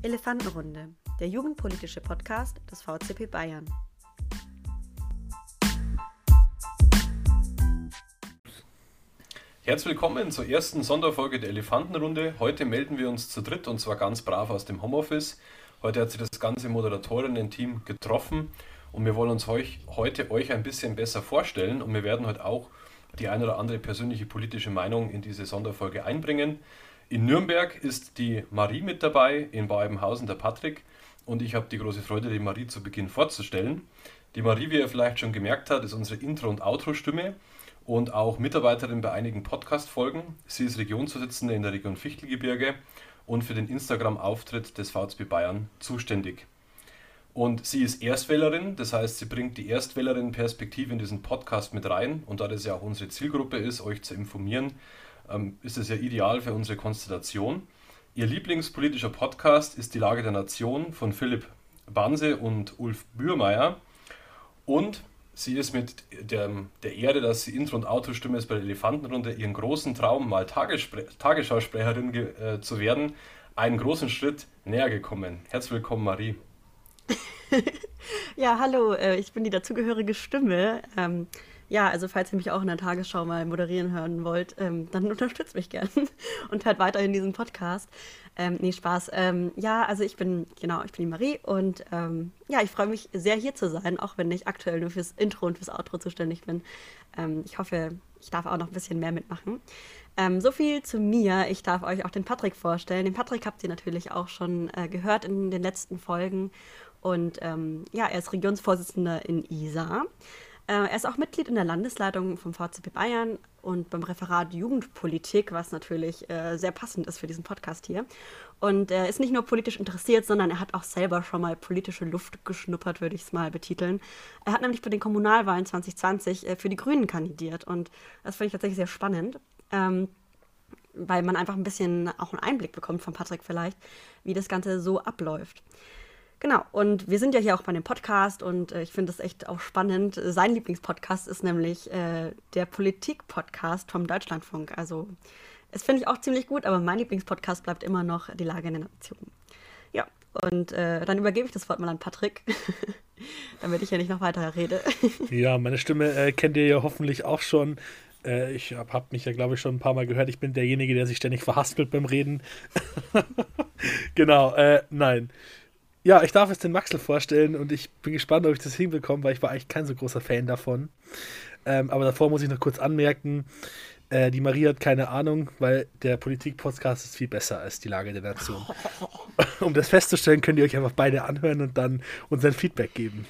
Elefantenrunde, der jugendpolitische Podcast des VCP Bayern. Herzlich willkommen zur ersten Sonderfolge der Elefantenrunde. Heute melden wir uns zu dritt und zwar ganz brav aus dem Homeoffice. Heute hat sich das ganze Moderatorinnen-Team getroffen und wir wollen uns euch, heute euch ein bisschen besser vorstellen und wir werden heute auch die eine oder andere persönliche politische Meinung in diese Sonderfolge einbringen. In Nürnberg ist die Marie mit dabei, in Bauebenhausen der Patrick und ich habe die große Freude, die Marie zu Beginn vorzustellen. Die Marie, wie ihr vielleicht schon gemerkt habt, ist unsere Intro- und Outro-Stimme und auch Mitarbeiterin bei einigen Podcast-Folgen. Sie ist Regionsvorsitzende in der Region Fichtelgebirge und für den Instagram-Auftritt des VSB Bayern zuständig. Und sie ist Erstwählerin, das heißt, sie bringt die Erstwählerin-Perspektive in diesen Podcast mit rein. Und da das ja auch unsere Zielgruppe ist, euch zu informieren, ähm, ist es ja ideal für unsere Konstellation. Ihr Lieblingspolitischer Podcast ist Die Lage der Nation von Philipp Banse und Ulf Bührmeier. Und sie ist mit der, der Ehre, dass sie Intro- und Autostimme ist bei der Elefantenrunde, ihren großen Traum, mal Tagespre Tagesschausprecherin äh, zu werden, einen großen Schritt näher gekommen. Herzlich willkommen, Marie. ja, hallo, äh, ich bin die dazugehörige Stimme. Ähm, ja, also falls ihr mich auch in der Tagesschau mal moderieren hören wollt, ähm, dann unterstützt mich gern und hört weiterhin diesen Podcast. Ähm, nee, Spaß. Ähm, ja, also ich bin, genau, ich bin die Marie und ähm, ja, ich freue mich sehr hier zu sein, auch wenn ich aktuell nur fürs Intro und fürs Outro zuständig bin. Ähm, ich hoffe, ich darf auch noch ein bisschen mehr mitmachen. Ähm, so viel zu mir. Ich darf euch auch den Patrick vorstellen. Den Patrick habt ihr natürlich auch schon äh, gehört in den letzten Folgen. Und ähm, ja, er ist Regionsvorsitzender in ISA. Äh, er ist auch Mitglied in der Landesleitung vom VCP Bayern und beim Referat Jugendpolitik, was natürlich äh, sehr passend ist für diesen Podcast hier. Und er ist nicht nur politisch interessiert, sondern er hat auch selber schon mal politische Luft geschnuppert, würde ich es mal betiteln. Er hat nämlich bei den Kommunalwahlen 2020 äh, für die Grünen kandidiert und das finde ich tatsächlich sehr spannend. Ähm, weil man einfach ein bisschen auch einen Einblick bekommt von Patrick vielleicht, wie das Ganze so abläuft. Genau, und wir sind ja hier auch bei dem Podcast und äh, ich finde das echt auch spannend. Sein Lieblingspodcast ist nämlich äh, der Politik-Podcast vom Deutschlandfunk. Also, es finde ich auch ziemlich gut, aber mein Lieblingspodcast bleibt immer noch die Lage in der Nation. Ja, und äh, dann übergebe ich das Wort mal an Patrick, damit ich ja nicht noch weiter rede. ja, meine Stimme äh, kennt ihr ja hoffentlich auch schon. Äh, ich habe hab mich ja, glaube ich, schon ein paar Mal gehört. Ich bin derjenige, der sich ständig verhaspelt beim Reden. genau, äh, nein. Ja, ich darf jetzt den Maxel vorstellen und ich bin gespannt, ob ich das hinbekomme, weil ich war eigentlich kein so großer Fan davon. Ähm, aber davor muss ich noch kurz anmerken, äh, die Marie hat keine Ahnung, weil der Politik-Podcast ist viel besser als die Lage der Nation. um das festzustellen, könnt ihr euch einfach beide anhören und dann uns ein Feedback geben.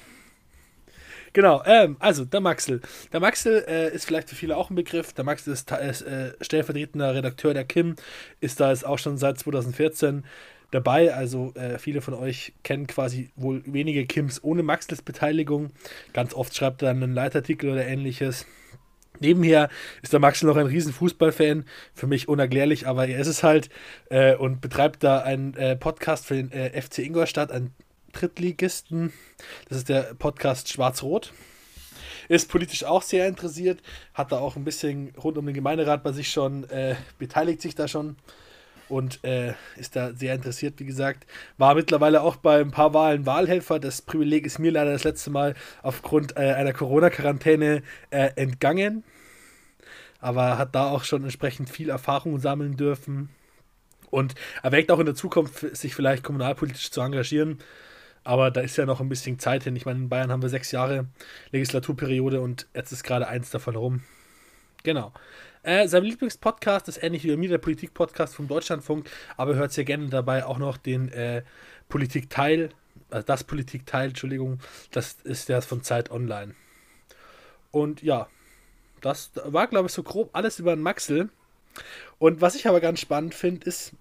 Genau, ähm, also der Maxel. Der Maxel äh, ist vielleicht für viele auch ein Begriff. Der Maxel ist, ist äh, stellvertretender Redakteur der Kim, ist da jetzt auch schon seit 2014 dabei. Also äh, viele von euch kennen quasi wohl wenige Kims ohne Maxels Beteiligung. Ganz oft schreibt er dann einen Leitartikel oder ähnliches. Nebenher ist der Maxel noch ein riesen Fußballfan, für mich unerklärlich, aber er ist es halt äh, und betreibt da einen äh, Podcast für den äh, FC Ingolstadt, einen Drittligisten. Das ist der Podcast Schwarz-Rot. Ist politisch auch sehr interessiert, hat da auch ein bisschen rund um den Gemeinderat bei sich schon, äh, beteiligt sich da schon und äh, ist da sehr interessiert, wie gesagt. War mittlerweile auch bei ein paar Wahlen Wahlhelfer. Das Privileg ist mir leider das letzte Mal aufgrund äh, einer Corona-Quarantäne äh, entgangen. Aber hat da auch schon entsprechend viel Erfahrung sammeln dürfen. Und erwägt auch in der Zukunft, sich vielleicht kommunalpolitisch zu engagieren. Aber da ist ja noch ein bisschen Zeit hin. Ich meine, in Bayern haben wir sechs Jahre Legislaturperiode und jetzt ist gerade eins davon rum. Genau. Äh, sein Lieblingspodcast ist ähnlich wie bei mir der Politik-Podcast vom Deutschlandfunk, aber hört sehr gerne dabei auch noch den äh, Politik-Teil, also das Politik-Teil, Entschuldigung, das ist der von Zeit Online. Und ja, das war, glaube ich, so grob alles über den Maxel. Und was ich aber ganz spannend finde, ist,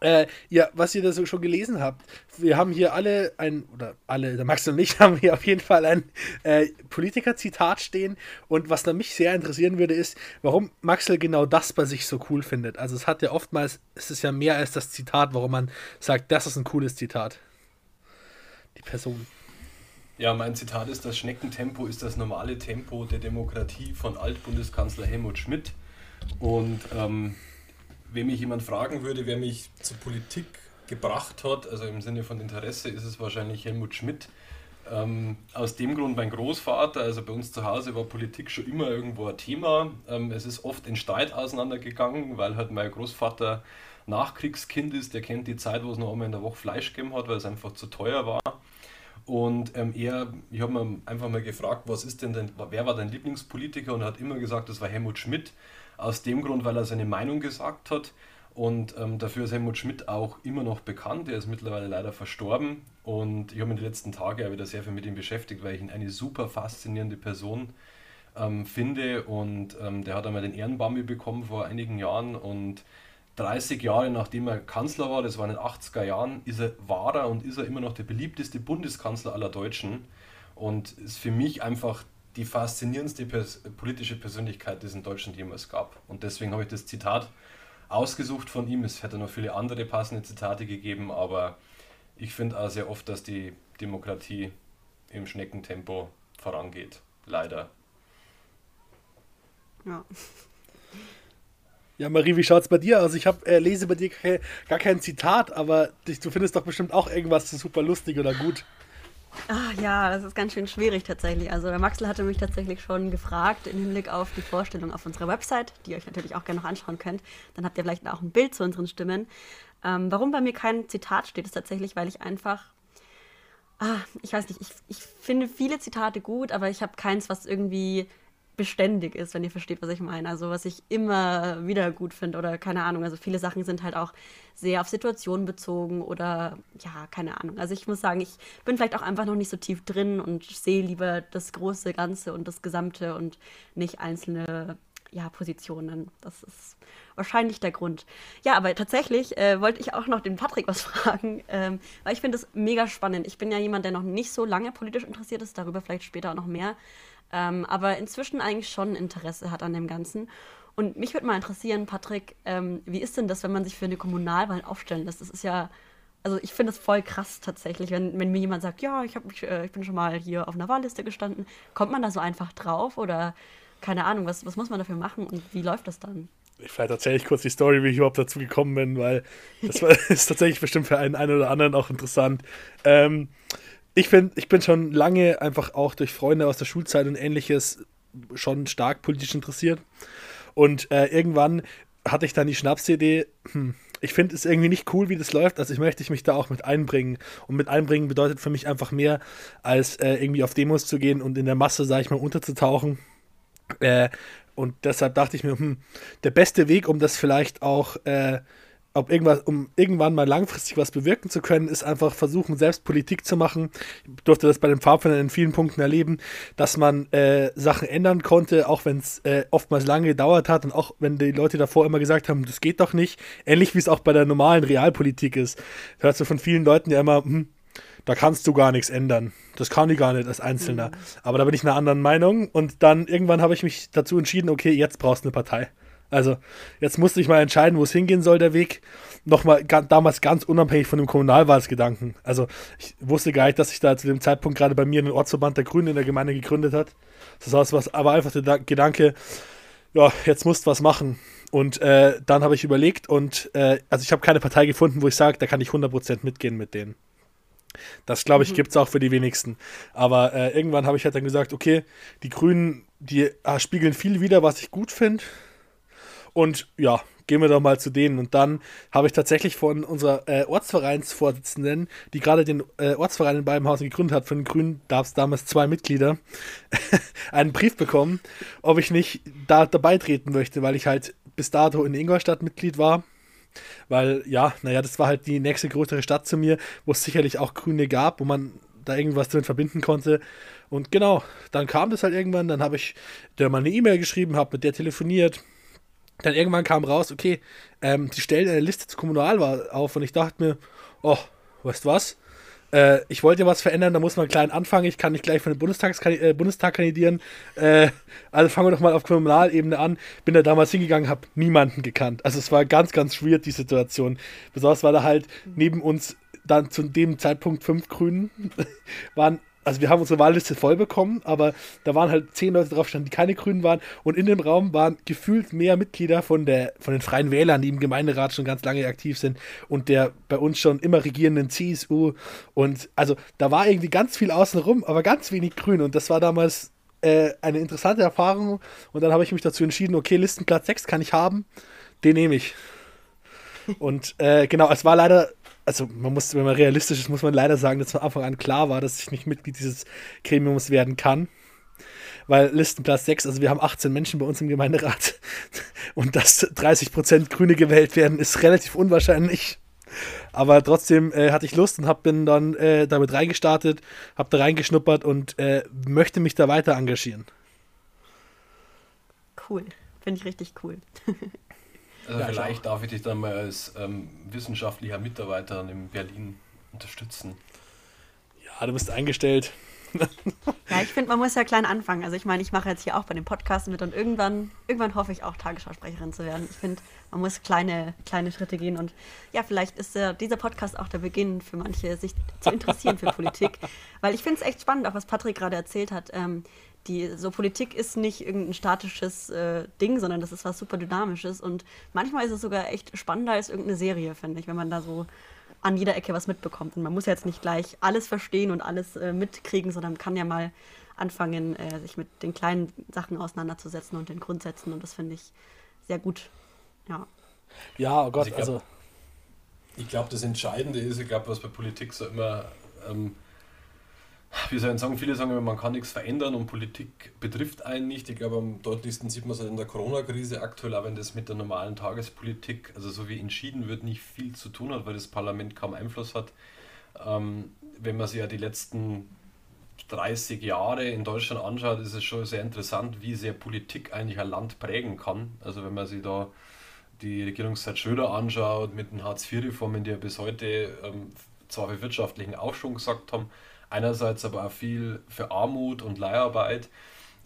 äh, ja, was ihr da so schon gelesen habt, wir haben hier alle ein, oder alle, der Max und ich haben hier auf jeden Fall ein äh, Politiker-Zitat stehen. Und was da mich sehr interessieren würde, ist, warum Maxel genau das bei sich so cool findet. Also es hat ja oftmals, es ist ja mehr als das Zitat, warum man sagt, das ist ein cooles Zitat. Die Person. Ja, mein Zitat ist, das Schneckentempo ist das normale Tempo der Demokratie von Altbundeskanzler Helmut Schmidt. Und ähm, wenn mich jemand fragen würde, wer mich zur Politik gebracht hat, also im Sinne von Interesse, ist es wahrscheinlich Helmut Schmidt. Ähm, aus dem Grund mein Großvater, also bei uns zu Hause war Politik schon immer irgendwo ein Thema. Ähm, es ist oft in Streit auseinandergegangen, weil halt mein Großvater Nachkriegskind ist, der kennt die Zeit, wo es noch einmal in der Woche Fleisch gegeben hat, weil es einfach zu teuer war. Und ähm, er, ich habe mir einfach mal gefragt, was ist denn, denn, wer war dein Lieblingspolitiker? Und er hat immer gesagt, das war Helmut Schmidt. Aus dem Grund, weil er seine Meinung gesagt hat. Und ähm, dafür ist Helmut Schmidt auch immer noch bekannt. Er ist mittlerweile leider verstorben. Und ich habe mich die letzten Tage auch wieder sehr viel mit ihm beschäftigt, weil ich ihn eine super faszinierende Person ähm, finde. Und ähm, der hat einmal den Ehrenbambi bekommen vor einigen Jahren. Und 30 Jahre nachdem er Kanzler war, das war in den 80er Jahren, ist er, war er und ist er immer noch der beliebteste Bundeskanzler aller Deutschen und ist für mich einfach die faszinierendste pers politische Persönlichkeit, die es in Deutschland jemals gab. Und deswegen habe ich das Zitat ausgesucht von ihm. Es hätte noch viele andere passende Zitate gegeben, aber ich finde auch sehr oft, dass die Demokratie im Schneckentempo vorangeht. Leider. Ja. Ja, Marie, wie schaut es bei dir aus? Ich hab, äh, lese bei dir gar kein Zitat, aber dich, du findest doch bestimmt auch irgendwas super lustig oder gut. Ach ja, das ist ganz schön schwierig tatsächlich. Also der Maxel hatte mich tatsächlich schon gefragt im Hinblick auf die Vorstellung auf unserer Website, die ihr euch natürlich auch gerne noch anschauen könnt. Dann habt ihr vielleicht auch ein Bild zu unseren Stimmen. Ähm, warum bei mir kein Zitat steht, ist tatsächlich, weil ich einfach, ah, ich weiß nicht, ich, ich finde viele Zitate gut, aber ich habe keins, was irgendwie beständig ist, wenn ihr versteht, was ich meine. Also was ich immer wieder gut finde oder keine Ahnung. Also viele Sachen sind halt auch sehr auf Situationen bezogen oder ja, keine Ahnung. Also ich muss sagen, ich bin vielleicht auch einfach noch nicht so tief drin und sehe lieber das große Ganze und das Gesamte und nicht einzelne ja, Positionen. Das ist wahrscheinlich der Grund. Ja, aber tatsächlich äh, wollte ich auch noch den Patrick was fragen, ähm, weil ich finde es mega spannend. Ich bin ja jemand, der noch nicht so lange politisch interessiert ist, darüber vielleicht später auch noch mehr ähm, aber inzwischen eigentlich schon Interesse hat an dem Ganzen. Und mich würde mal interessieren, Patrick, ähm, wie ist denn das, wenn man sich für eine Kommunalwahl aufstellen lässt? Das ist ja, also ich finde es voll krass tatsächlich, wenn, wenn mir jemand sagt, ja, ich, hab, ich, äh, ich bin schon mal hier auf einer Wahlliste gestanden. Kommt man da so einfach drauf oder keine Ahnung, was, was muss man dafür machen und wie läuft das dann? Ich vielleicht erzähle ich kurz die Story, wie ich überhaupt dazu gekommen bin, weil das war, ist tatsächlich bestimmt für einen, einen oder anderen auch interessant. Ähm, ich finde, ich bin schon lange einfach auch durch Freunde aus der Schulzeit und ähnliches schon stark politisch interessiert. Und äh, irgendwann hatte ich dann die Schnapsidee, hm, ich finde es irgendwie nicht cool, wie das läuft, also ich möchte mich da auch mit einbringen. Und mit einbringen bedeutet für mich einfach mehr, als äh, irgendwie auf Demos zu gehen und in der Masse, sage ich mal, unterzutauchen. Äh, und deshalb dachte ich mir, hm, der beste Weg, um das vielleicht auch äh, ob irgendwas, um irgendwann mal langfristig was bewirken zu können, ist einfach versuchen, selbst Politik zu machen. Ich durfte das bei den Pfadfindern in vielen Punkten erleben, dass man äh, Sachen ändern konnte, auch wenn es äh, oftmals lange gedauert hat und auch wenn die Leute davor immer gesagt haben, das geht doch nicht. Ähnlich wie es auch bei der normalen Realpolitik ist. Da hörst du von vielen Leuten ja immer, hm, da kannst du gar nichts ändern. Das kann ich gar nicht als Einzelner. Mhm. Aber da bin ich einer anderen Meinung und dann irgendwann habe ich mich dazu entschieden, okay, jetzt brauchst du eine Partei. Also, jetzt musste ich mal entscheiden, wo es hingehen soll, der Weg. Nochmal damals ganz unabhängig von dem Kommunalwahlsgedanken. Also, ich wusste gar nicht, dass sich da zu dem Zeitpunkt gerade bei mir ein Ortsverband der Grünen in der Gemeinde gegründet hat. Das heißt, was, aber einfach der Gedanke, ja, jetzt musst du was machen. Und äh, dann habe ich überlegt und, äh, also ich habe keine Partei gefunden, wo ich sage, da kann ich 100% mitgehen mit denen. Das, glaube ich, mhm. gibt es auch für die wenigsten. Aber äh, irgendwann habe ich halt dann gesagt, okay, die Grünen, die äh, spiegeln viel wieder, was ich gut finde. Und ja, gehen wir doch mal zu denen. Und dann habe ich tatsächlich von unserer äh, Ortsvereinsvorsitzenden, die gerade den äh, Ortsverein in Beibenhausen gegründet hat, von den Grünen gab es damals zwei Mitglieder, einen Brief bekommen, ob ich nicht da dabei treten möchte, weil ich halt bis dato in Ingolstadt Mitglied war. Weil, ja, naja, das war halt die nächste größere Stadt zu mir, wo es sicherlich auch Grüne gab, wo man da irgendwas damit verbinden konnte. Und genau, dann kam das halt irgendwann, dann habe ich der mal eine E-Mail geschrieben, habe mit der telefoniert, dann irgendwann kam raus, okay, ähm, die stellen eine Liste zur Kommunalwahl auf und ich dachte mir, oh, weißt du was? Äh, ich wollte ja was verändern, da muss man klein anfangen. Ich kann nicht gleich für den äh, Bundestag kandidieren. Äh, also fangen wir doch mal auf Kommunalebene an. Bin da damals hingegangen, habe niemanden gekannt. Also es war ganz, ganz weird, die Situation. Besonders war da halt neben uns dann zu dem Zeitpunkt fünf Grünen waren also wir haben unsere Wahlliste voll bekommen, aber da waren halt zehn Leute drauf standen, die keine Grünen waren. Und in dem Raum waren gefühlt mehr Mitglieder von, der, von den Freien Wählern, die im Gemeinderat schon ganz lange aktiv sind und der bei uns schon immer regierenden CSU. Und also da war irgendwie ganz viel außenrum, aber ganz wenig Grün. Und das war damals äh, eine interessante Erfahrung. Und dann habe ich mich dazu entschieden, okay, Listenplatz 6 kann ich haben, den nehme ich. Und äh, genau, es war leider also man muss, wenn man realistisch ist, muss man leider sagen, dass von Anfang an klar war, dass ich nicht Mitglied dieses Gremiums werden kann. Weil Listenplatz 6, also wir haben 18 Menschen bei uns im Gemeinderat und dass 30% Grüne gewählt werden, ist relativ unwahrscheinlich. Aber trotzdem äh, hatte ich Lust und hab, bin dann äh, damit reingestartet, habe da reingeschnuppert und äh, möchte mich da weiter engagieren. Cool, finde ich richtig cool. Also ja, vielleicht darf ich dich dann mal als ähm, wissenschaftlicher Mitarbeiter in Berlin unterstützen. Ja, du bist eingestellt. ja, ich finde, man muss ja klein anfangen. Also ich meine, ich mache jetzt hier auch bei dem Podcast mit und irgendwann, irgendwann hoffe ich auch Tagesschausprecherin zu werden. Ich finde, man muss kleine, kleine Schritte gehen und ja, vielleicht ist der, dieser Podcast auch der Beginn für manche, sich zu interessieren für Politik. Weil ich finde es echt spannend, auch was Patrick gerade erzählt hat. Ähm, die so Politik ist nicht irgendein statisches äh, Ding, sondern das ist was super dynamisches und manchmal ist es sogar echt spannender als irgendeine Serie, finde ich, wenn man da so an jeder Ecke was mitbekommt. Und man muss jetzt nicht gleich alles verstehen und alles äh, mitkriegen, sondern kann ja mal anfangen, äh, sich mit den kleinen Sachen auseinanderzusetzen und den Grundsätzen und das finde ich sehr gut. Ja. Ja, oh Gott, also. Ich glaube, glaub, das Entscheidende ist, ich glaube, was bei Politik so immer ähm, wie soll ich sagen, viele sagen man kann nichts verändern und Politik betrifft einen nicht. Ich glaube, am deutlichsten sieht man es halt in der Corona-Krise aktuell, auch wenn das mit der normalen Tagespolitik, also so wie entschieden wird, nicht viel zu tun hat, weil das Parlament kaum Einfluss hat. Ähm, wenn man sich ja die letzten 30 Jahre in Deutschland anschaut, ist es schon sehr interessant, wie sehr Politik eigentlich ein Land prägen kann. Also wenn man sich da die Regierungszeit Schröder anschaut mit den Hartz-IV-Reformen, die ja bis heute ähm, zwar für wirtschaftlichen Aufschwung gesagt haben, einerseits aber auch viel für Armut und Leiharbeit,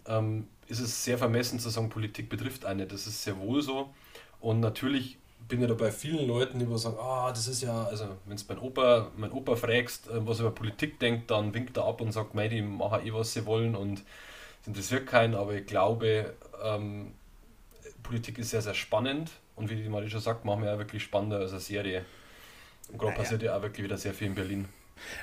ähm, ist es sehr vermessen zu sagen, Politik betrifft eine. Das ist sehr wohl so. Und natürlich bin ich da bei vielen Leuten, die sagen, ah, das ist ja, also wenn du mein Opa, mein Opa fragst, äh, was er über Politik denkt, dann winkt er ab und sagt, mei, die machen eh, was sie wollen und es interessiert keinen, aber ich glaube, ähm, Politik ist sehr, sehr spannend und wie die Marie schon sagt, machen wir ja wirklich spannender als eine Serie. Und gerade naja. passiert ja auch wirklich wieder sehr viel in Berlin.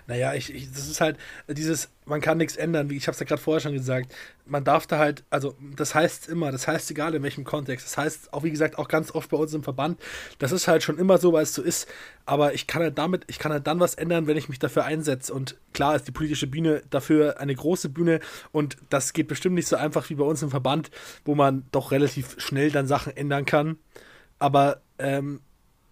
Naja, ich, ich, das ist halt dieses, man kann nichts ändern, wie ich habe es ja gerade vorher schon gesagt. Man darf da halt, also das heißt immer, das heißt egal in welchem Kontext, das heißt auch wie gesagt auch ganz oft bei uns im Verband, das ist halt schon immer so, weil es so ist, aber ich kann halt damit, ich kann halt dann was ändern, wenn ich mich dafür einsetze. Und klar ist die politische Bühne dafür eine große Bühne. Und das geht bestimmt nicht so einfach wie bei uns im Verband, wo man doch relativ schnell dann Sachen ändern kann, aber ähm,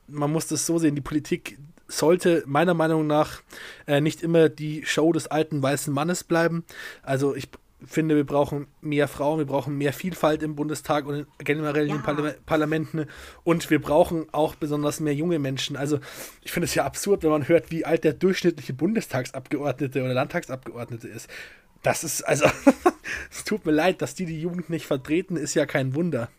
man muss das so sehen, die Politik, sollte meiner Meinung nach äh, nicht immer die Show des alten weißen Mannes bleiben. Also ich finde, wir brauchen mehr Frauen, wir brauchen mehr Vielfalt im Bundestag und generell ja. in den Parla Parlamenten und wir brauchen auch besonders mehr junge Menschen. Also ich finde es ja absurd, wenn man hört, wie alt der durchschnittliche Bundestagsabgeordnete oder Landtagsabgeordnete ist. Das ist, also, es tut mir leid, dass die die Jugend nicht vertreten, ist ja kein Wunder.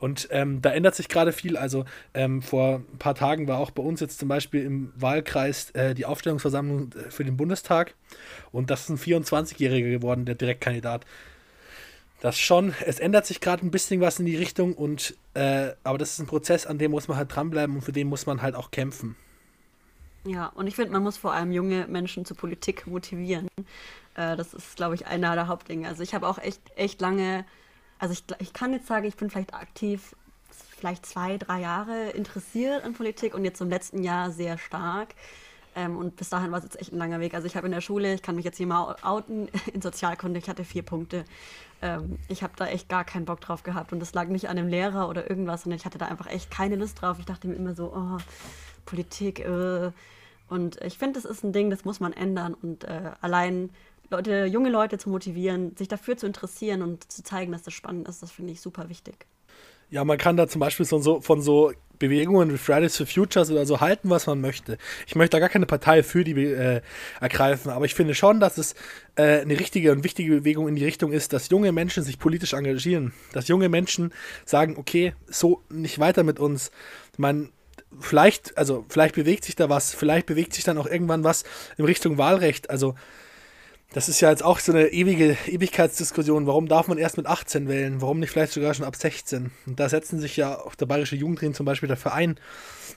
Und ähm, da ändert sich gerade viel. Also ähm, vor ein paar Tagen war auch bei uns jetzt zum Beispiel im Wahlkreis äh, die Aufstellungsversammlung äh, für den Bundestag. Und das ist ein 24-Jähriger geworden, der Direktkandidat. Das schon, es ändert sich gerade ein bisschen was in die Richtung und äh, aber das ist ein Prozess, an dem muss man halt dranbleiben und für den muss man halt auch kämpfen. Ja, und ich finde, man muss vor allem junge Menschen zur Politik motivieren. Äh, das ist, glaube ich, einer der Hauptdinge. Also ich habe auch echt, echt lange also ich, ich kann jetzt sagen, ich bin vielleicht aktiv vielleicht zwei, drei Jahre interessiert an Politik und jetzt im letzten Jahr sehr stark. Ähm, und bis dahin war es jetzt echt ein langer Weg. Also ich habe in der Schule, ich kann mich jetzt hier mal outen, in Sozialkunde, ich hatte vier Punkte. Ähm, ich habe da echt gar keinen Bock drauf gehabt. Und das lag nicht an dem Lehrer oder irgendwas, sondern ich hatte da einfach echt keine Lust drauf. Ich dachte mir immer so, oh, Politik, äh. Und ich finde, das ist ein Ding, das muss man ändern. Und äh, allein Leute, junge Leute zu motivieren, sich dafür zu interessieren und zu zeigen, dass das spannend ist, das finde ich super wichtig. Ja, man kann da zum Beispiel von so, von so Bewegungen wie Fridays for Futures oder so halten, was man möchte. Ich möchte da gar keine Partei für die äh, ergreifen, aber ich finde schon, dass es äh, eine richtige und wichtige Bewegung in die Richtung ist, dass junge Menschen sich politisch engagieren. Dass junge Menschen sagen, okay, so nicht weiter mit uns. Man, vielleicht, also vielleicht bewegt sich da was, vielleicht bewegt sich dann auch irgendwann was in Richtung Wahlrecht. Also das ist ja jetzt auch so eine ewige Ewigkeitsdiskussion. Warum darf man erst mit 18 wählen? Warum nicht vielleicht sogar schon ab 16? Und da setzen sich ja auch der Bayerische Jugendring zum Beispiel dafür ein,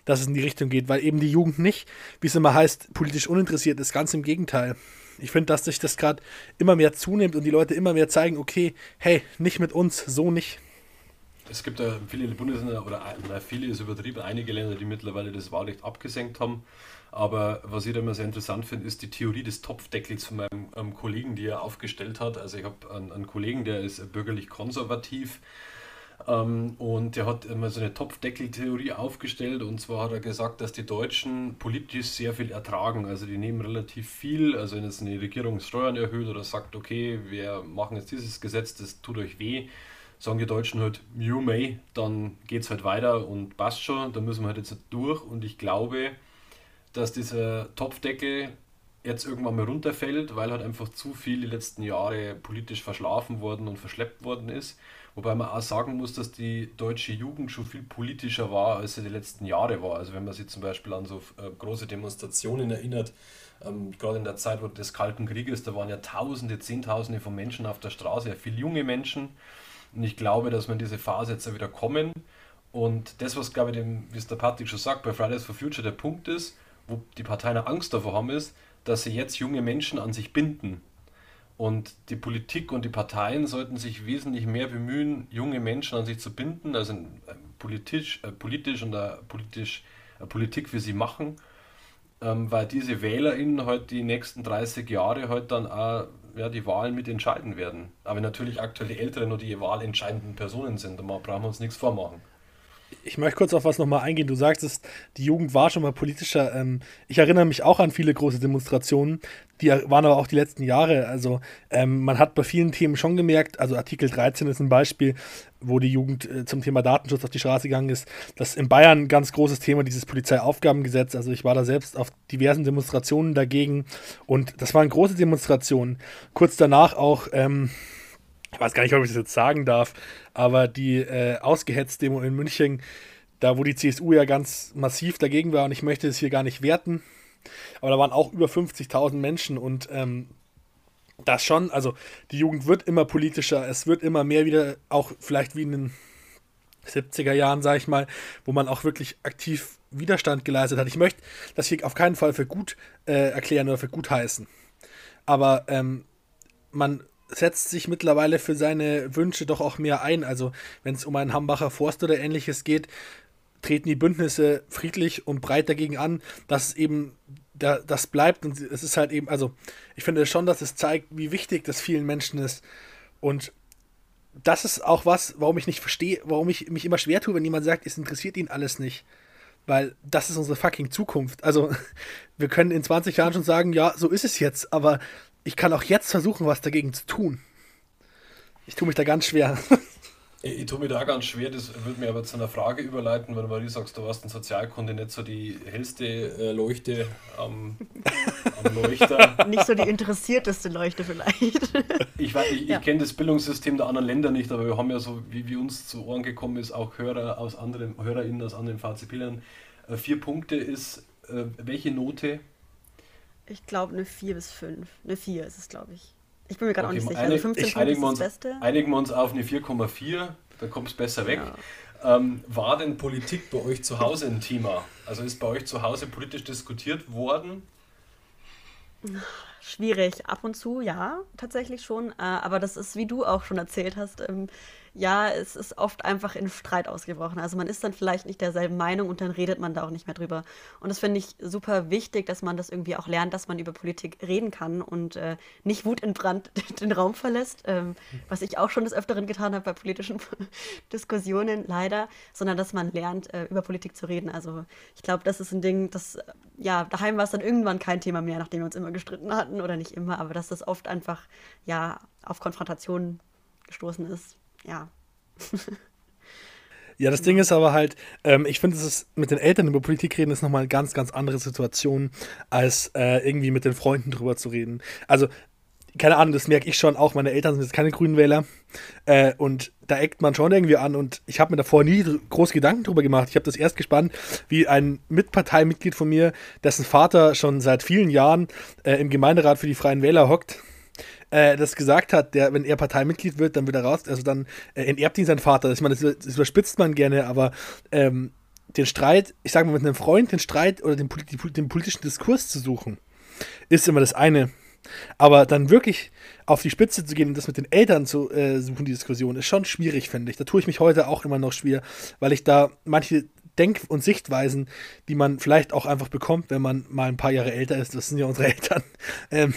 dass es in die Richtung geht, weil eben die Jugend nicht, wie es immer heißt, politisch uninteressiert ist. Ganz im Gegenteil. Ich finde, dass sich das gerade immer mehr zunimmt und die Leute immer mehr zeigen, okay, hey, nicht mit uns, so nicht. Es gibt ja viele Bundesländer, oder viele ist übertrieben, einige Länder, die mittlerweile das Wahlrecht abgesenkt haben. Aber was ich da immer sehr interessant finde, ist die Theorie des Topfdeckels von meinem ähm, Kollegen, die er aufgestellt hat. Also ich habe einen, einen, Kollegen, der ist bürgerlich konservativ ähm, und der hat immer so eine Topfdeckeltheorie aufgestellt. Und zwar hat er gesagt, dass die Deutschen politisch sehr viel ertragen. Also die nehmen relativ viel. Also wenn jetzt eine Regierung Steuern erhöht oder sagt, okay, wir machen jetzt dieses Gesetz, das tut euch weh, sagen die Deutschen halt, you may, dann geht es halt weiter und passt schon, da müssen wir halt jetzt durch. Und ich glaube, dass dieser Topfdeckel jetzt irgendwann mal runterfällt, weil halt einfach zu viel die letzten Jahre politisch verschlafen worden und verschleppt worden ist. Wobei man auch sagen muss, dass die deutsche Jugend schon viel politischer war, als sie die letzten Jahre war. Also wenn man sich zum Beispiel an so äh, große Demonstrationen erinnert, ähm, gerade in der Zeit des Kalten Krieges, da waren ja Tausende, Zehntausende von Menschen auf der Straße, ja viele junge Menschen. Und ich glaube, dass wir in diese Phase jetzt wieder kommen. Und das, was, glaube ich, dem, wie es der Patrick schon sagt, bei Fridays for Future der Punkt ist, wo die Parteien Angst davor haben, ist, dass sie jetzt junge Menschen an sich binden. Und die Politik und die Parteien sollten sich wesentlich mehr bemühen, junge Menschen an sich zu binden, also politisch, äh, politisch und äh, politisch, äh, Politik für sie machen, ähm, weil diese WählerInnen halt die nächsten 30 Jahre halt dann auch ja, die Wahlen mitentscheiden werden. Aber natürlich aktuell die Älteren nur die wahlentscheidenden Personen sind, da brauchen wir uns nichts vormachen ich möchte kurz auf was nochmal eingehen. Du sagst es, die Jugend war schon mal politischer. Ähm, ich erinnere mich auch an viele große Demonstrationen, die waren aber auch die letzten Jahre. Also ähm, man hat bei vielen Themen schon gemerkt, also Artikel 13 ist ein Beispiel, wo die Jugend äh, zum Thema Datenschutz auf die Straße gegangen ist. Das ist in Bayern ein ganz großes Thema, dieses Polizeiaufgabengesetz. Also ich war da selbst auf diversen Demonstrationen dagegen und das waren große Demonstrationen. Kurz danach auch... Ähm, ich weiß gar nicht, ob ich das jetzt sagen darf, aber die äh, Ausgehetzt-Demo in München, da wo die CSU ja ganz massiv dagegen war und ich möchte es hier gar nicht werten, aber da waren auch über 50.000 Menschen und ähm, das schon, also die Jugend wird immer politischer, es wird immer mehr wieder, auch vielleicht wie in den 70er Jahren, sage ich mal, wo man auch wirklich aktiv Widerstand geleistet hat. Ich möchte das hier auf keinen Fall für gut äh, erklären oder für gut heißen. Aber ähm, man setzt sich mittlerweile für seine Wünsche doch auch mehr ein. Also wenn es um einen Hambacher Forst oder ähnliches geht, treten die Bündnisse friedlich und breit dagegen an, dass es eben da, das bleibt und es ist halt eben, also ich finde schon, dass es zeigt, wie wichtig das vielen Menschen ist und das ist auch was, warum ich nicht verstehe, warum ich mich immer schwer tue, wenn jemand sagt, es interessiert ihn alles nicht. Weil das ist unsere fucking Zukunft. Also, wir können in 20 Jahren schon sagen, ja, so ist es jetzt, aber ich kann auch jetzt versuchen, was dagegen zu tun. Ich tue mich da ganz schwer. Ich, ich tue mich da ganz schwer, das würde mir aber zu einer Frage überleiten, weil du sagst, du warst in Sozialkunde nicht so die hellste äh, Leuchte am, am, Leuchter. Nicht so die interessierteste Leuchte vielleicht. Ich, ich, ja. ich kenne das Bildungssystem der anderen Länder nicht, aber wir haben ja so, wie, wie uns zu Ohren gekommen ist, auch Hörer aus anderen, HörerInnen aus anderen VCP-Ländern. Äh, vier Punkte ist, äh, welche Note ich glaube eine 4 bis 5. Eine 4 ist es, glaube ich. Ich bin mir gerade okay, auch nicht sicher. Also 15 Punkte ist das Beste. Einigen wir uns auf eine 4,4, dann kommt es besser weg. Ja. Ähm, war denn Politik bei euch zu Hause ein Thema? Also ist bei euch zu Hause politisch diskutiert worden? Schwierig. Ab und zu, ja, tatsächlich schon. Äh, aber das ist, wie du auch schon erzählt hast, ähm, ja, es ist oft einfach in Streit ausgebrochen. Also man ist dann vielleicht nicht derselben Meinung und dann redet man da auch nicht mehr drüber. Und das finde ich super wichtig, dass man das irgendwie auch lernt, dass man über Politik reden kann und äh, nicht wutentbrannt den Raum verlässt, ähm, was ich auch schon des Öfteren getan habe bei politischen Diskussionen, leider, sondern dass man lernt, äh, über Politik zu reden. Also ich glaube, das ist ein Ding, das, ja, daheim war es dann irgendwann kein Thema mehr, nachdem wir uns immer gestritten hatten oder nicht immer, aber dass das oft einfach, ja, auf Konfrontation gestoßen ist ja. Ja, das Ding ist aber halt, ähm, ich finde, es ist mit den Eltern über Politik reden, ist nochmal eine ganz, ganz andere Situation, als äh, irgendwie mit den Freunden drüber zu reden. Also, keine Ahnung, das merke ich schon auch. Meine Eltern sind jetzt keine grünen Wähler. Äh, und da eckt man schon irgendwie an. Und ich habe mir davor nie groß Gedanken drüber gemacht. Ich habe das erst gespannt, wie ein Mitparteimitglied von mir, dessen Vater schon seit vielen Jahren äh, im Gemeinderat für die Freien Wähler hockt, äh, das gesagt hat, der, wenn er Parteimitglied wird, dann wird er raus, also dann äh, enterbt ihn sein Vater. Ich meine, das, das überspitzt man gerne, aber ähm, den Streit, ich sage mal mit einem Freund, den Streit oder den, den politischen Diskurs zu suchen, ist immer das eine. Aber dann wirklich auf die Spitze zu gehen und das mit den Eltern zu äh, suchen, die Diskussion, ist schon schwierig, finde ich. Da tue ich mich heute auch immer noch schwer, weil ich da manche Denk- und Sichtweisen, die man vielleicht auch einfach bekommt, wenn man mal ein paar Jahre älter ist, das sind ja unsere Eltern, ähm,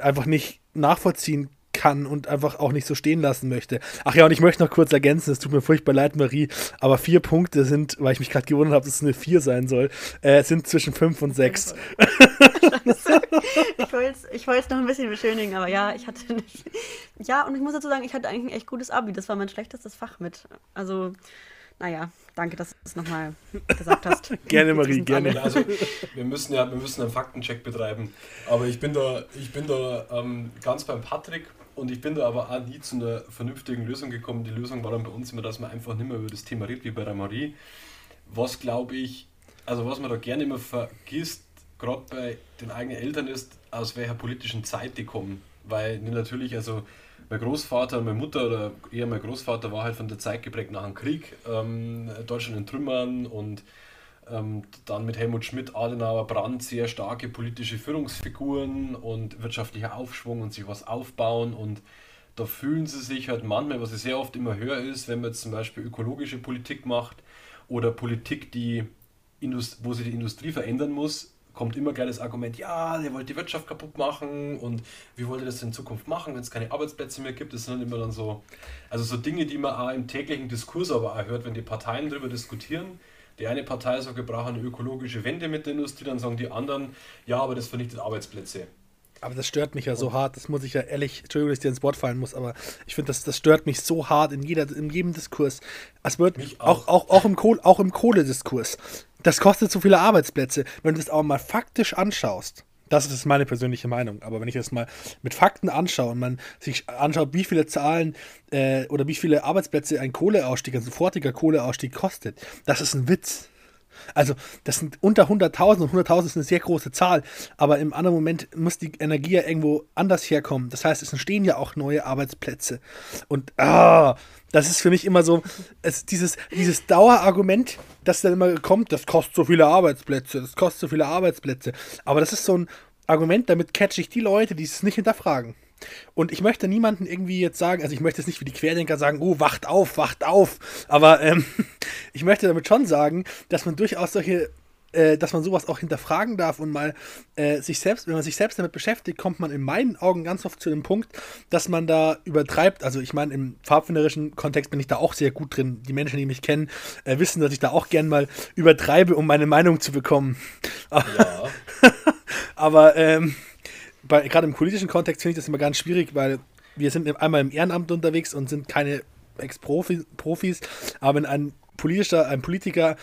einfach nicht nachvollziehen kann und einfach auch nicht so stehen lassen möchte. Ach ja, und ich möchte noch kurz ergänzen, es tut mir furchtbar leid, Marie, aber vier Punkte sind, weil ich mich gerade gewundert habe, dass es eine vier sein soll, äh, sind zwischen fünf und sechs. ich wollte es noch ein bisschen beschönigen, aber ja, ich hatte nicht. Ja, und ich muss dazu sagen, ich hatte eigentlich ein echt gutes Abi. Das war mein schlechtestes Fach mit. Also, naja, danke, dass du es nochmal gesagt hast. gerne, Marie, gerne. Also, wir müssen ja wir müssen einen Faktencheck betreiben. Aber ich bin da, ich bin da ähm, ganz beim Patrick und ich bin da aber auch nie zu einer vernünftigen Lösung gekommen. Die Lösung war dann bei uns immer, dass man einfach nicht mehr über das Thema redet wie bei der Marie. Was glaube ich, also was man da gerne immer vergisst, gerade bei den eigenen Eltern ist, aus welcher politischen Zeit die kommen. Weil natürlich, also mein Großvater meine Mutter oder eher mein Großvater war halt von der Zeit geprägt nach dem Krieg, ähm, Deutschland in Trümmern und ähm, dann mit Helmut Schmidt, Adenauer, Brandt sehr starke politische Führungsfiguren und wirtschaftlicher Aufschwung und sich was aufbauen und da fühlen sie sich halt manchmal, was ich sehr oft immer höre, ist, wenn man zum Beispiel ökologische Politik macht oder Politik, die wo sich die Industrie verändern muss, kommt immer gleich das Argument, ja, der wollte die Wirtschaft kaputt machen und wie wollt ihr das in Zukunft machen, wenn es keine Arbeitsplätze mehr gibt. Das sind immer dann so, also so Dinge, die man auch im täglichen Diskurs aber auch hört, wenn die Parteien darüber diskutieren. Die eine Partei sagt, wir brauchen eine ökologische Wende mit der Industrie, dann sagen die anderen, ja, aber das vernichtet Arbeitsplätze. Aber das stört mich ja so hart, das muss ich ja ehrlich, Entschuldigung, dass ich dir ins Wort fallen muss, aber ich finde, das, das stört mich so hart in, jeder, in jedem Diskurs. Es wird auch. Auch, auch, auch, im Kohl, auch im Kohlediskurs. Das kostet so viele Arbeitsplätze. Wenn du das aber mal faktisch anschaust, das ist meine persönliche Meinung, aber wenn ich das mal mit Fakten anschaue und man sich anschaut, wie viele Zahlen äh, oder wie viele Arbeitsplätze ein Kohleausstieg, ein sofortiger Kohleausstieg kostet, das ist ein Witz. Also, das sind unter 100.000 und 100.000 ist eine sehr große Zahl, aber im anderen Moment muss die Energie ja irgendwo anders herkommen. Das heißt, es entstehen ja auch neue Arbeitsplätze. Und ah, das ist für mich immer so, es, dieses, dieses Dauerargument, das dann immer kommt, das kostet so viele Arbeitsplätze, das kostet so viele Arbeitsplätze. Aber das ist so ein Argument, damit catche ich die Leute, die es nicht hinterfragen. Und ich möchte niemanden irgendwie jetzt sagen, also ich möchte jetzt nicht wie die Querdenker sagen, oh, wacht auf, wacht auf. Aber ähm, ich möchte damit schon sagen, dass man durchaus solche, äh, dass man sowas auch hinterfragen darf und mal äh, sich selbst, wenn man sich selbst damit beschäftigt, kommt man in meinen Augen ganz oft zu dem Punkt, dass man da übertreibt. Also ich meine, im pfadfinderischen Kontext bin ich da auch sehr gut drin. Die Menschen, die mich kennen, äh, wissen, dass ich da auch gern mal übertreibe, um meine Meinung zu bekommen. Ja. Aber ähm, gerade im politischen Kontext finde ich das immer ganz schwierig, weil wir sind einmal im Ehrenamt unterwegs und sind keine Ex-Profis, aber wenn ein politischer, ein Politiker,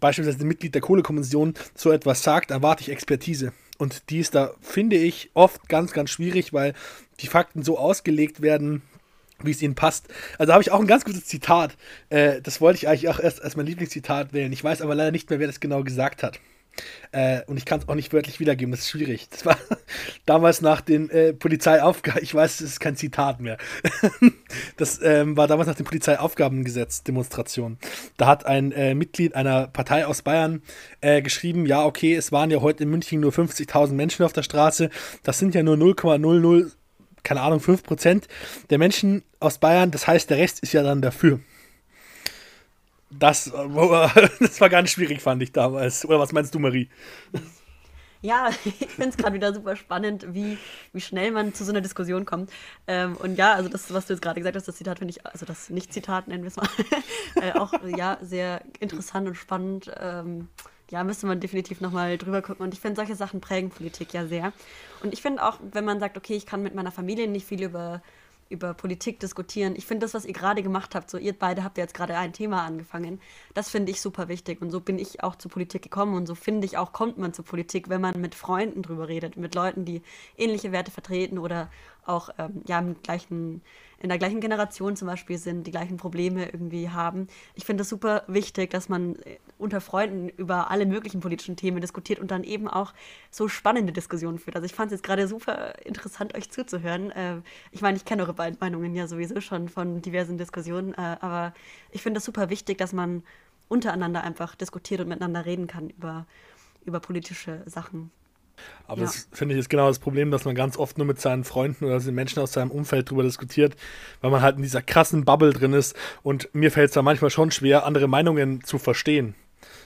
beispielsweise ein Mitglied der Kohlekommission, so etwas sagt, erwarte ich Expertise. Und die ist da, finde ich, oft ganz, ganz schwierig, weil die Fakten so ausgelegt werden, wie es ihnen passt. Also habe ich auch ein ganz gutes Zitat. Äh, das wollte ich eigentlich auch erst als mein Lieblingszitat wählen. Ich weiß aber leider nicht mehr, wer das genau gesagt hat. Äh, und ich kann es auch nicht wörtlich wiedergeben, das ist schwierig. Das war damals nach den äh, Polizeiaufgaben, ich weiß, es ist kein Zitat mehr. das ähm, war damals nach den Polizeiaufgabengesetz-Demonstrationen. Da hat ein äh, Mitglied einer Partei aus Bayern äh, geschrieben: Ja, okay, es waren ja heute in München nur 50.000 Menschen auf der Straße. Das sind ja nur 0,00, keine Ahnung, 5 Prozent der Menschen aus Bayern. Das heißt, der Rest ist ja dann dafür. Das, das war ganz schwierig, fand ich damals. Oder was meinst du, Marie? Ja, ich finde es gerade wieder super spannend, wie, wie schnell man zu so einer Diskussion kommt. Ähm, und ja, also das, was du jetzt gerade gesagt hast, das Zitat finde ich, also das Nicht-Zitat nennen wir es mal, äh, auch ja, sehr interessant und spannend. Ähm, ja, müsste man definitiv nochmal drüber gucken. Und ich finde, solche Sachen prägen Politik ja sehr. Und ich finde auch, wenn man sagt, okay, ich kann mit meiner Familie nicht viel über über Politik diskutieren. Ich finde das, was ihr gerade gemacht habt, so ihr beide habt ja jetzt gerade ein Thema angefangen, das finde ich super wichtig. Und so bin ich auch zur Politik gekommen und so finde ich auch, kommt man zur Politik, wenn man mit Freunden drüber redet, mit Leuten, die ähnliche Werte vertreten oder auch ähm, ja, im gleichen in der gleichen Generation zum Beispiel sind, die gleichen Probleme irgendwie haben. Ich finde es super wichtig, dass man äh, unter Freunden über alle möglichen politischen Themen diskutiert und dann eben auch so spannende Diskussionen führt. Also ich fand es jetzt gerade super interessant, euch zuzuhören. Äh, ich meine, ich kenne eure beiden Meinungen ja sowieso schon von diversen Diskussionen, äh, aber ich finde es super wichtig, dass man untereinander einfach diskutiert und miteinander reden kann über, über politische Sachen. Aber ja. das finde ich ist genau das Problem, dass man ganz oft nur mit seinen Freunden oder den Menschen aus seinem Umfeld darüber diskutiert, weil man halt in dieser krassen Bubble drin ist und mir fällt es da manchmal schon schwer, andere Meinungen zu verstehen.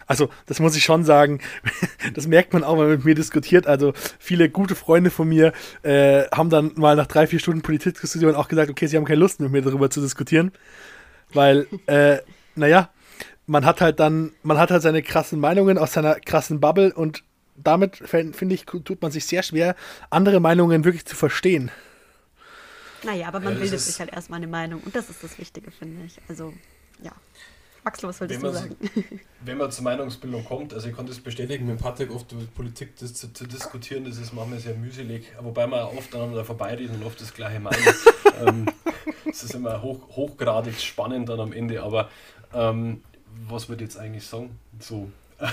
Also, das muss ich schon sagen, das merkt man auch, wenn man mit mir diskutiert. Also, viele gute Freunde von mir äh, haben dann mal nach drei, vier Stunden Politikdiskussion auch gesagt, okay, sie haben keine Lust mit mir darüber zu diskutieren, weil, äh, naja, man hat halt dann, man hat halt seine krassen Meinungen aus seiner krassen Bubble und damit, finde ich, tut man sich sehr schwer, andere Meinungen wirklich zu verstehen. Naja, aber man ja, bildet sich halt erstmal eine Meinung und das ist das Wichtige, finde ich. Also, ja. Axel, was solltest du sagen? Wenn man zur Meinungsbildung kommt, also ich konnte es bestätigen, mit Patrick oft über Politik das zu, zu, diskutieren, das ist manchmal sehr mühselig, wobei man oft aneinander vorbeireden und oft das gleiche meinen. ähm, es ist immer hoch, hochgradig spannend dann am Ende, aber ähm, was würde ich jetzt eigentlich sagen? So.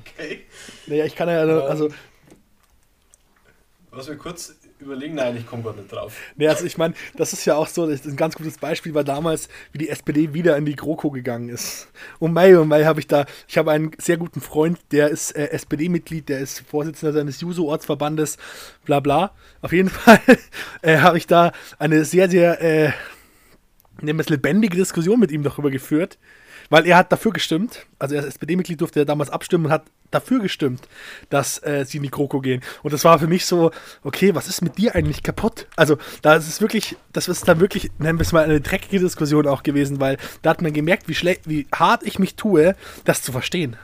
Okay. Naja, ich kann ja, also. also was wir kurz überlegen, nein, ich komme gerade nicht drauf. Nee, also ich meine, das ist ja auch so, das ist ein ganz gutes Beispiel, weil damals, wie die SPD wieder in die GroKo gegangen ist. Und Mai, und Mai habe ich da, ich habe einen sehr guten Freund, der ist äh, SPD-Mitglied, der ist Vorsitzender seines Juso-Ortsverbandes, bla bla. Auf jeden Fall äh, habe ich da eine sehr, sehr, äh, es lebendige Diskussion mit ihm darüber geführt, weil er hat dafür gestimmt, also er ist SPD-Mitglied, durfte er damals abstimmen und hat dafür gestimmt, dass äh, sie in die Kroko gehen. Und das war für mich so, okay, was ist mit dir eigentlich kaputt? Also da ist es wirklich, das ist dann wirklich, nennen wir es mal, eine dreckige Diskussion auch gewesen, weil da hat man gemerkt, wie schlecht, wie hart ich mich tue, das zu verstehen.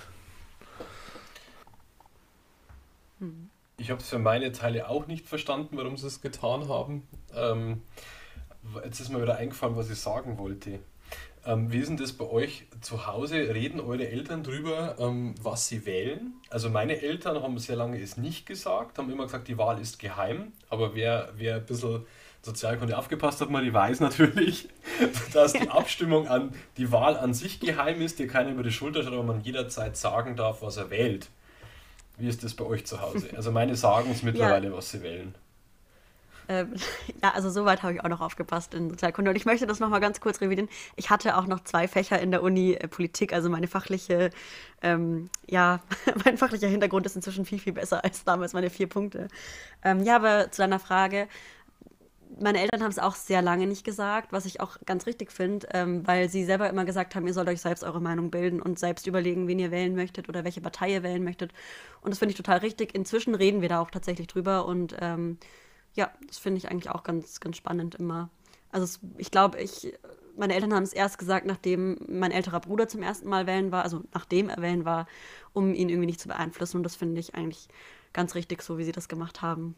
Ich habe es für meine Teile auch nicht verstanden, warum sie es getan haben. Ähm, jetzt ist mir wieder eingefallen, was ich sagen wollte. Ähm, wie ist denn das bei euch zu Hause? Reden eure Eltern drüber, ähm, was sie wählen? Also meine Eltern haben sehr lange es nicht gesagt, haben immer gesagt, die Wahl ist geheim. Aber wer, wer ein bisschen Sozialkunde aufgepasst hat, man, die weiß natürlich, dass die Abstimmung an die Wahl an sich geheim ist, dir keiner über die Schulter schaut, aber man jederzeit sagen darf, was er wählt. Wie ist das bei euch zu Hause? Also meine sagen es mittlerweile, ja. was sie wählen. Ähm, ja, also soweit habe ich auch noch aufgepasst in Sozialkunde. Und ich möchte das nochmal ganz kurz revidieren. Ich hatte auch noch zwei Fächer in der Uni äh, Politik, also meine fachliche, ähm, ja, mein fachlicher Hintergrund ist inzwischen viel, viel besser als damals meine vier Punkte. Ähm, ja, aber zu deiner Frage, meine Eltern haben es auch sehr lange nicht gesagt, was ich auch ganz richtig finde, ähm, weil sie selber immer gesagt haben, ihr sollt euch selbst eure Meinung bilden und selbst überlegen, wen ihr wählen möchtet oder welche Partei ihr wählen möchtet. Und das finde ich total richtig. Inzwischen reden wir da auch tatsächlich drüber und ähm, ja, das finde ich eigentlich auch ganz, ganz spannend immer. Also es, ich glaube, ich, meine Eltern haben es erst gesagt, nachdem mein älterer Bruder zum ersten Mal wählen war, also nachdem er wählen war, um ihn irgendwie nicht zu beeinflussen. Und das finde ich eigentlich ganz richtig, so wie sie das gemacht haben.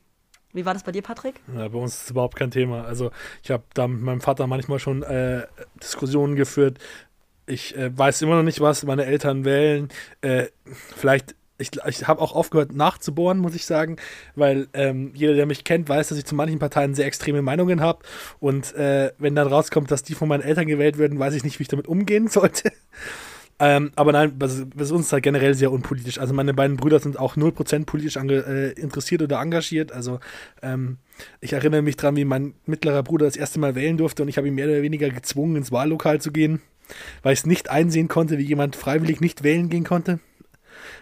Wie war das bei dir, Patrick? Ja, bei uns ist es überhaupt kein Thema. Also ich habe da mit meinem Vater manchmal schon äh, Diskussionen geführt. Ich äh, weiß immer noch nicht, was meine Eltern wählen. Äh, vielleicht ich, ich habe auch aufgehört nachzubohren, muss ich sagen, weil ähm, jeder, der mich kennt, weiß, dass ich zu manchen Parteien sehr extreme Meinungen habe. Und äh, wenn dann rauskommt, dass die von meinen Eltern gewählt werden, weiß ich nicht, wie ich damit umgehen sollte. ähm, aber nein, das, das ist uns halt generell sehr unpolitisch. Also meine beiden Brüder sind auch 0% politisch äh, interessiert oder engagiert. Also ähm, ich erinnere mich dran, wie mein mittlerer Bruder das erste Mal wählen durfte und ich habe ihn mehr oder weniger gezwungen, ins Wahllokal zu gehen, weil ich es nicht einsehen konnte, wie jemand freiwillig nicht wählen gehen konnte.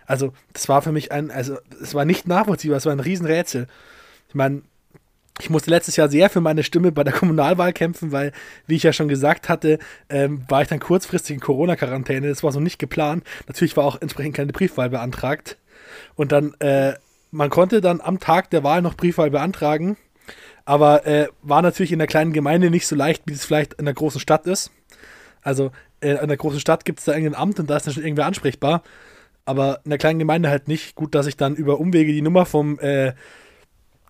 Also, das war für mich ein, also, es war nicht nachvollziehbar, es war ein Riesenrätsel. Ich meine, ich musste letztes Jahr sehr für meine Stimme bei der Kommunalwahl kämpfen, weil, wie ich ja schon gesagt hatte, ähm, war ich dann kurzfristig in Corona-Quarantäne. Das war so nicht geplant. Natürlich war auch entsprechend keine Briefwahl beantragt. Und dann, äh, man konnte dann am Tag der Wahl noch Briefwahl beantragen, aber äh, war natürlich in der kleinen Gemeinde nicht so leicht, wie es vielleicht in der großen Stadt ist. Also äh, in der großen Stadt gibt es da irgendein Amt und da ist dann schon irgendwer ansprechbar aber in der kleinen Gemeinde halt nicht. Gut, dass ich dann über Umwege die Nummer vom äh,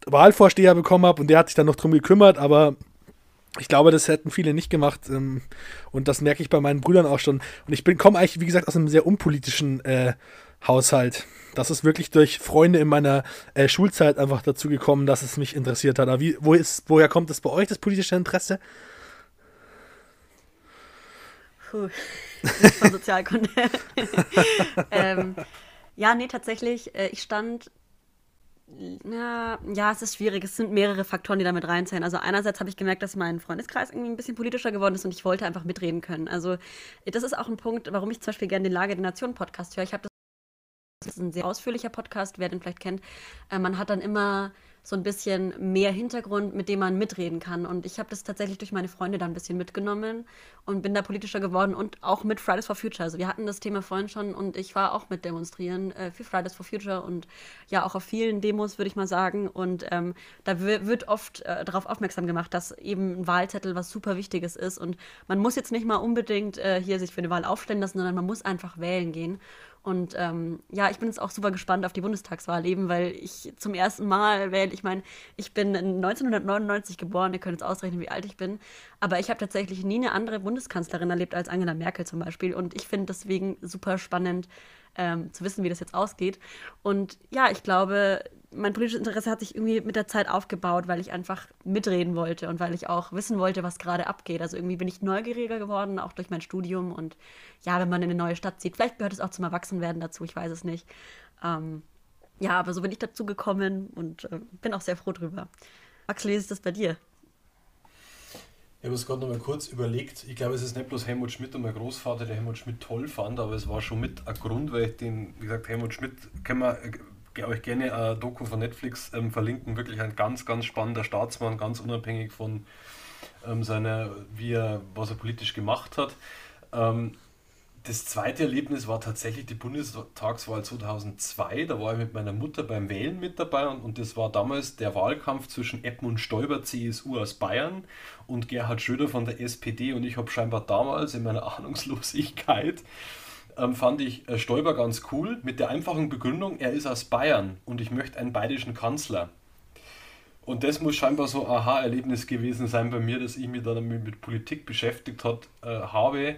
Wahlvorsteher bekommen habe und der hat sich dann noch drum gekümmert, aber ich glaube, das hätten viele nicht gemacht. Ähm, und das merke ich bei meinen Brüdern auch schon. Und ich komme eigentlich, wie gesagt, aus einem sehr unpolitischen äh, Haushalt. Das ist wirklich durch Freunde in meiner äh, Schulzeit einfach dazu gekommen, dass es mich interessiert hat. Aber wie, wo ist, woher kommt es bei euch, das politische Interesse? Puh, von Sozialkunde. ähm, ja, nee, tatsächlich, äh, ich stand na, ja, es ist schwierig. Es sind mehrere Faktoren, die damit reinzählen. Also einerseits habe ich gemerkt, dass mein Freundeskreis irgendwie ein bisschen politischer geworden ist und ich wollte einfach mitreden können. Also das ist auch ein Punkt, warum ich zum Beispiel gerne den Lage der Nation Podcast höre. Ich habe das, das ist ein sehr ausführlicher Podcast, wer den vielleicht kennt. Äh, man hat dann immer so ein bisschen mehr Hintergrund, mit dem man mitreden kann. Und ich habe das tatsächlich durch meine Freunde dann ein bisschen mitgenommen und bin da politischer geworden und auch mit Fridays for Future. Also wir hatten das Thema vorhin schon und ich war auch mit demonstrieren äh, für Fridays for Future und ja auch auf vielen Demos, würde ich mal sagen. Und ähm, da wird oft äh, darauf aufmerksam gemacht, dass eben ein Wahlzettel was super Wichtiges ist. Und man muss jetzt nicht mal unbedingt äh, hier sich für eine Wahl aufstellen lassen, sondern man muss einfach wählen gehen. Und ähm, ja, ich bin jetzt auch super gespannt auf die Bundestagswahl eben, weil ich zum ersten Mal wähle. Ich meine, ich bin 1999 geboren, ihr könnt jetzt ausrechnen, wie alt ich bin. Aber ich habe tatsächlich nie eine andere Bundeskanzlerin erlebt als Angela Merkel zum Beispiel. Und ich finde deswegen super spannend ähm, zu wissen, wie das jetzt ausgeht. Und ja, ich glaube, mein politisches Interesse hat sich irgendwie mit der Zeit aufgebaut, weil ich einfach mitreden wollte und weil ich auch wissen wollte, was gerade abgeht. Also irgendwie bin ich neugieriger geworden, auch durch mein Studium. Und ja, wenn man in eine neue Stadt zieht, vielleicht gehört es auch zum Erwachsenwerden dazu, ich weiß es nicht. Ähm, ja, aber so bin ich dazu gekommen und äh, bin auch sehr froh drüber. Axel, wie ist das bei dir? Ich habe es gerade noch mal kurz überlegt. Ich glaube, es ist nicht bloß Helmut Schmidt und mein Großvater, der Helmut Schmidt toll fand, aber es war schon mit ein Grund, weil ich den, wie gesagt, Helmut Schmidt können wir euch gerne ein Doku von Netflix ähm, verlinken. Wirklich ein ganz, ganz spannender Staatsmann, ganz unabhängig von ähm, seiner, wie er, was er politisch gemacht hat. Ähm, das zweite Erlebnis war tatsächlich die Bundestagswahl 2002. Da war ich mit meiner Mutter beim Wählen mit dabei und, und das war damals der Wahlkampf zwischen Edmund Stoiber, CSU aus Bayern, und Gerhard Schröder von der SPD. Und ich habe scheinbar damals in meiner Ahnungslosigkeit ähm, fand ich äh, Stoiber ganz cool mit der einfachen Begründung, er ist aus Bayern und ich möchte einen bayerischen Kanzler. Und das muss scheinbar so ein Aha-Erlebnis gewesen sein bei mir, dass ich mich dann mit, Politik beschäftigt hat, äh, habe.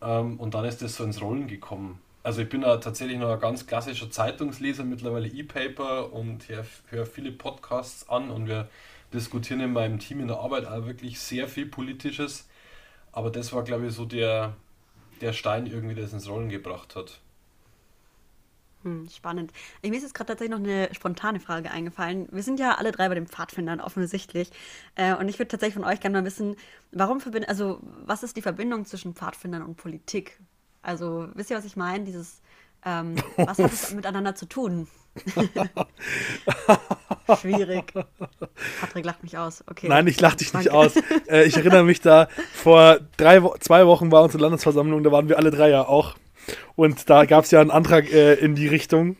Ähm, und dann ist das so ins Rollen gekommen. Also ich bin ja tatsächlich noch ein ganz klassischer Zeitungsleser, mittlerweile E-Paper und höre hör viele Podcasts an und wir diskutieren in meinem Team in der Arbeit auch wirklich sehr viel Politisches. Aber das war, glaube ich, so der, der Stein irgendwie das ins Rollen gebracht hat. Hm, spannend. Mir ist jetzt gerade tatsächlich noch eine spontane Frage eingefallen. Wir sind ja alle drei bei den Pfadfindern offensichtlich. Äh, und ich würde tatsächlich von euch gerne mal wissen, warum verbinden, also was ist die Verbindung zwischen Pfadfindern und Politik? Also wisst ihr, was ich meine? Dieses, ähm, was hat es miteinander zu tun? Schwierig. Patrick lacht mich aus. Okay. Nein, ich lach dich nicht aus. Äh, ich erinnere mich da, vor drei, zwei Wochen war unsere Landesversammlung, da waren wir alle drei ja auch. Und da gab es ja einen Antrag äh, in die Richtung.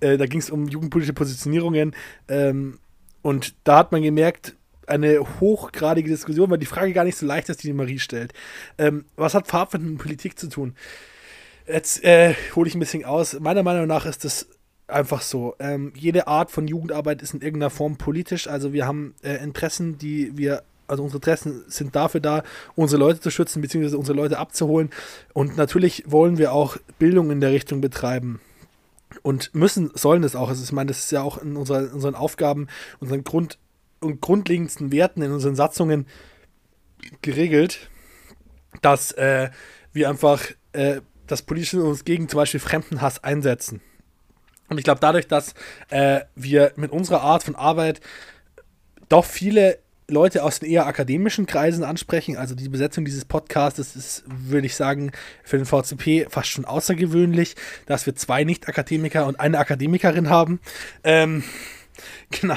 Äh, da ging es um jugendpolitische Positionierungen. Ähm, und da hat man gemerkt, eine hochgradige Diskussion, weil die Frage gar nicht so leicht ist, die die Marie stellt. Ähm, was hat Farbfinden mit Politik zu tun? Jetzt äh, hole ich ein bisschen aus. Meiner Meinung nach ist das einfach so. Ähm, jede Art von Jugendarbeit ist in irgendeiner Form politisch. Also wir haben äh, Interessen, die wir, also unsere Interessen sind dafür da, unsere Leute zu schützen, beziehungsweise unsere Leute abzuholen. Und natürlich wollen wir auch Bildung in der Richtung betreiben. Und müssen, sollen es auch. Also ich meine, das ist ja auch in unserer, unseren Aufgaben, unseren Grund und grundlegendsten Werten in unseren Satzungen geregelt, dass äh, wir einfach äh, das Politische uns gegen zum Beispiel Fremdenhass einsetzen. Und ich glaube, dadurch, dass äh, wir mit unserer Art von Arbeit doch viele Leute aus den eher akademischen Kreisen ansprechen, also die Besetzung dieses Podcasts ist, würde ich sagen, für den VCP fast schon außergewöhnlich, dass wir zwei Nicht-Akademiker und eine Akademikerin haben. Ähm, genau.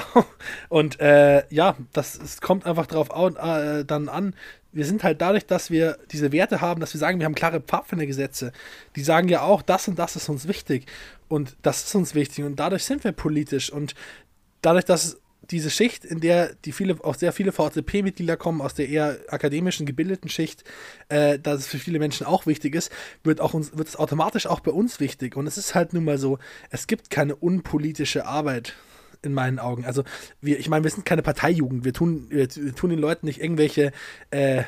Und äh, ja, das es kommt einfach darauf äh, dann an, wir sind halt dadurch, dass wir diese Werte haben, dass wir sagen, wir haben klare Pfadfindergesetze, die sagen ja auch, das und das ist uns wichtig und das ist uns wichtig und dadurch sind wir politisch und dadurch, dass diese Schicht, in der die viele, auch sehr viele VZP-Mitglieder kommen, aus der eher akademischen, gebildeten Schicht, äh, dass es für viele Menschen auch wichtig ist, wird, auch uns, wird es automatisch auch bei uns wichtig. Und es ist halt nun mal so, es gibt keine unpolitische Arbeit in meinen Augen. Also, wir, ich meine, wir sind keine Parteijugend. Wir tun, wir, tun den Leuten nicht irgendwelche äh,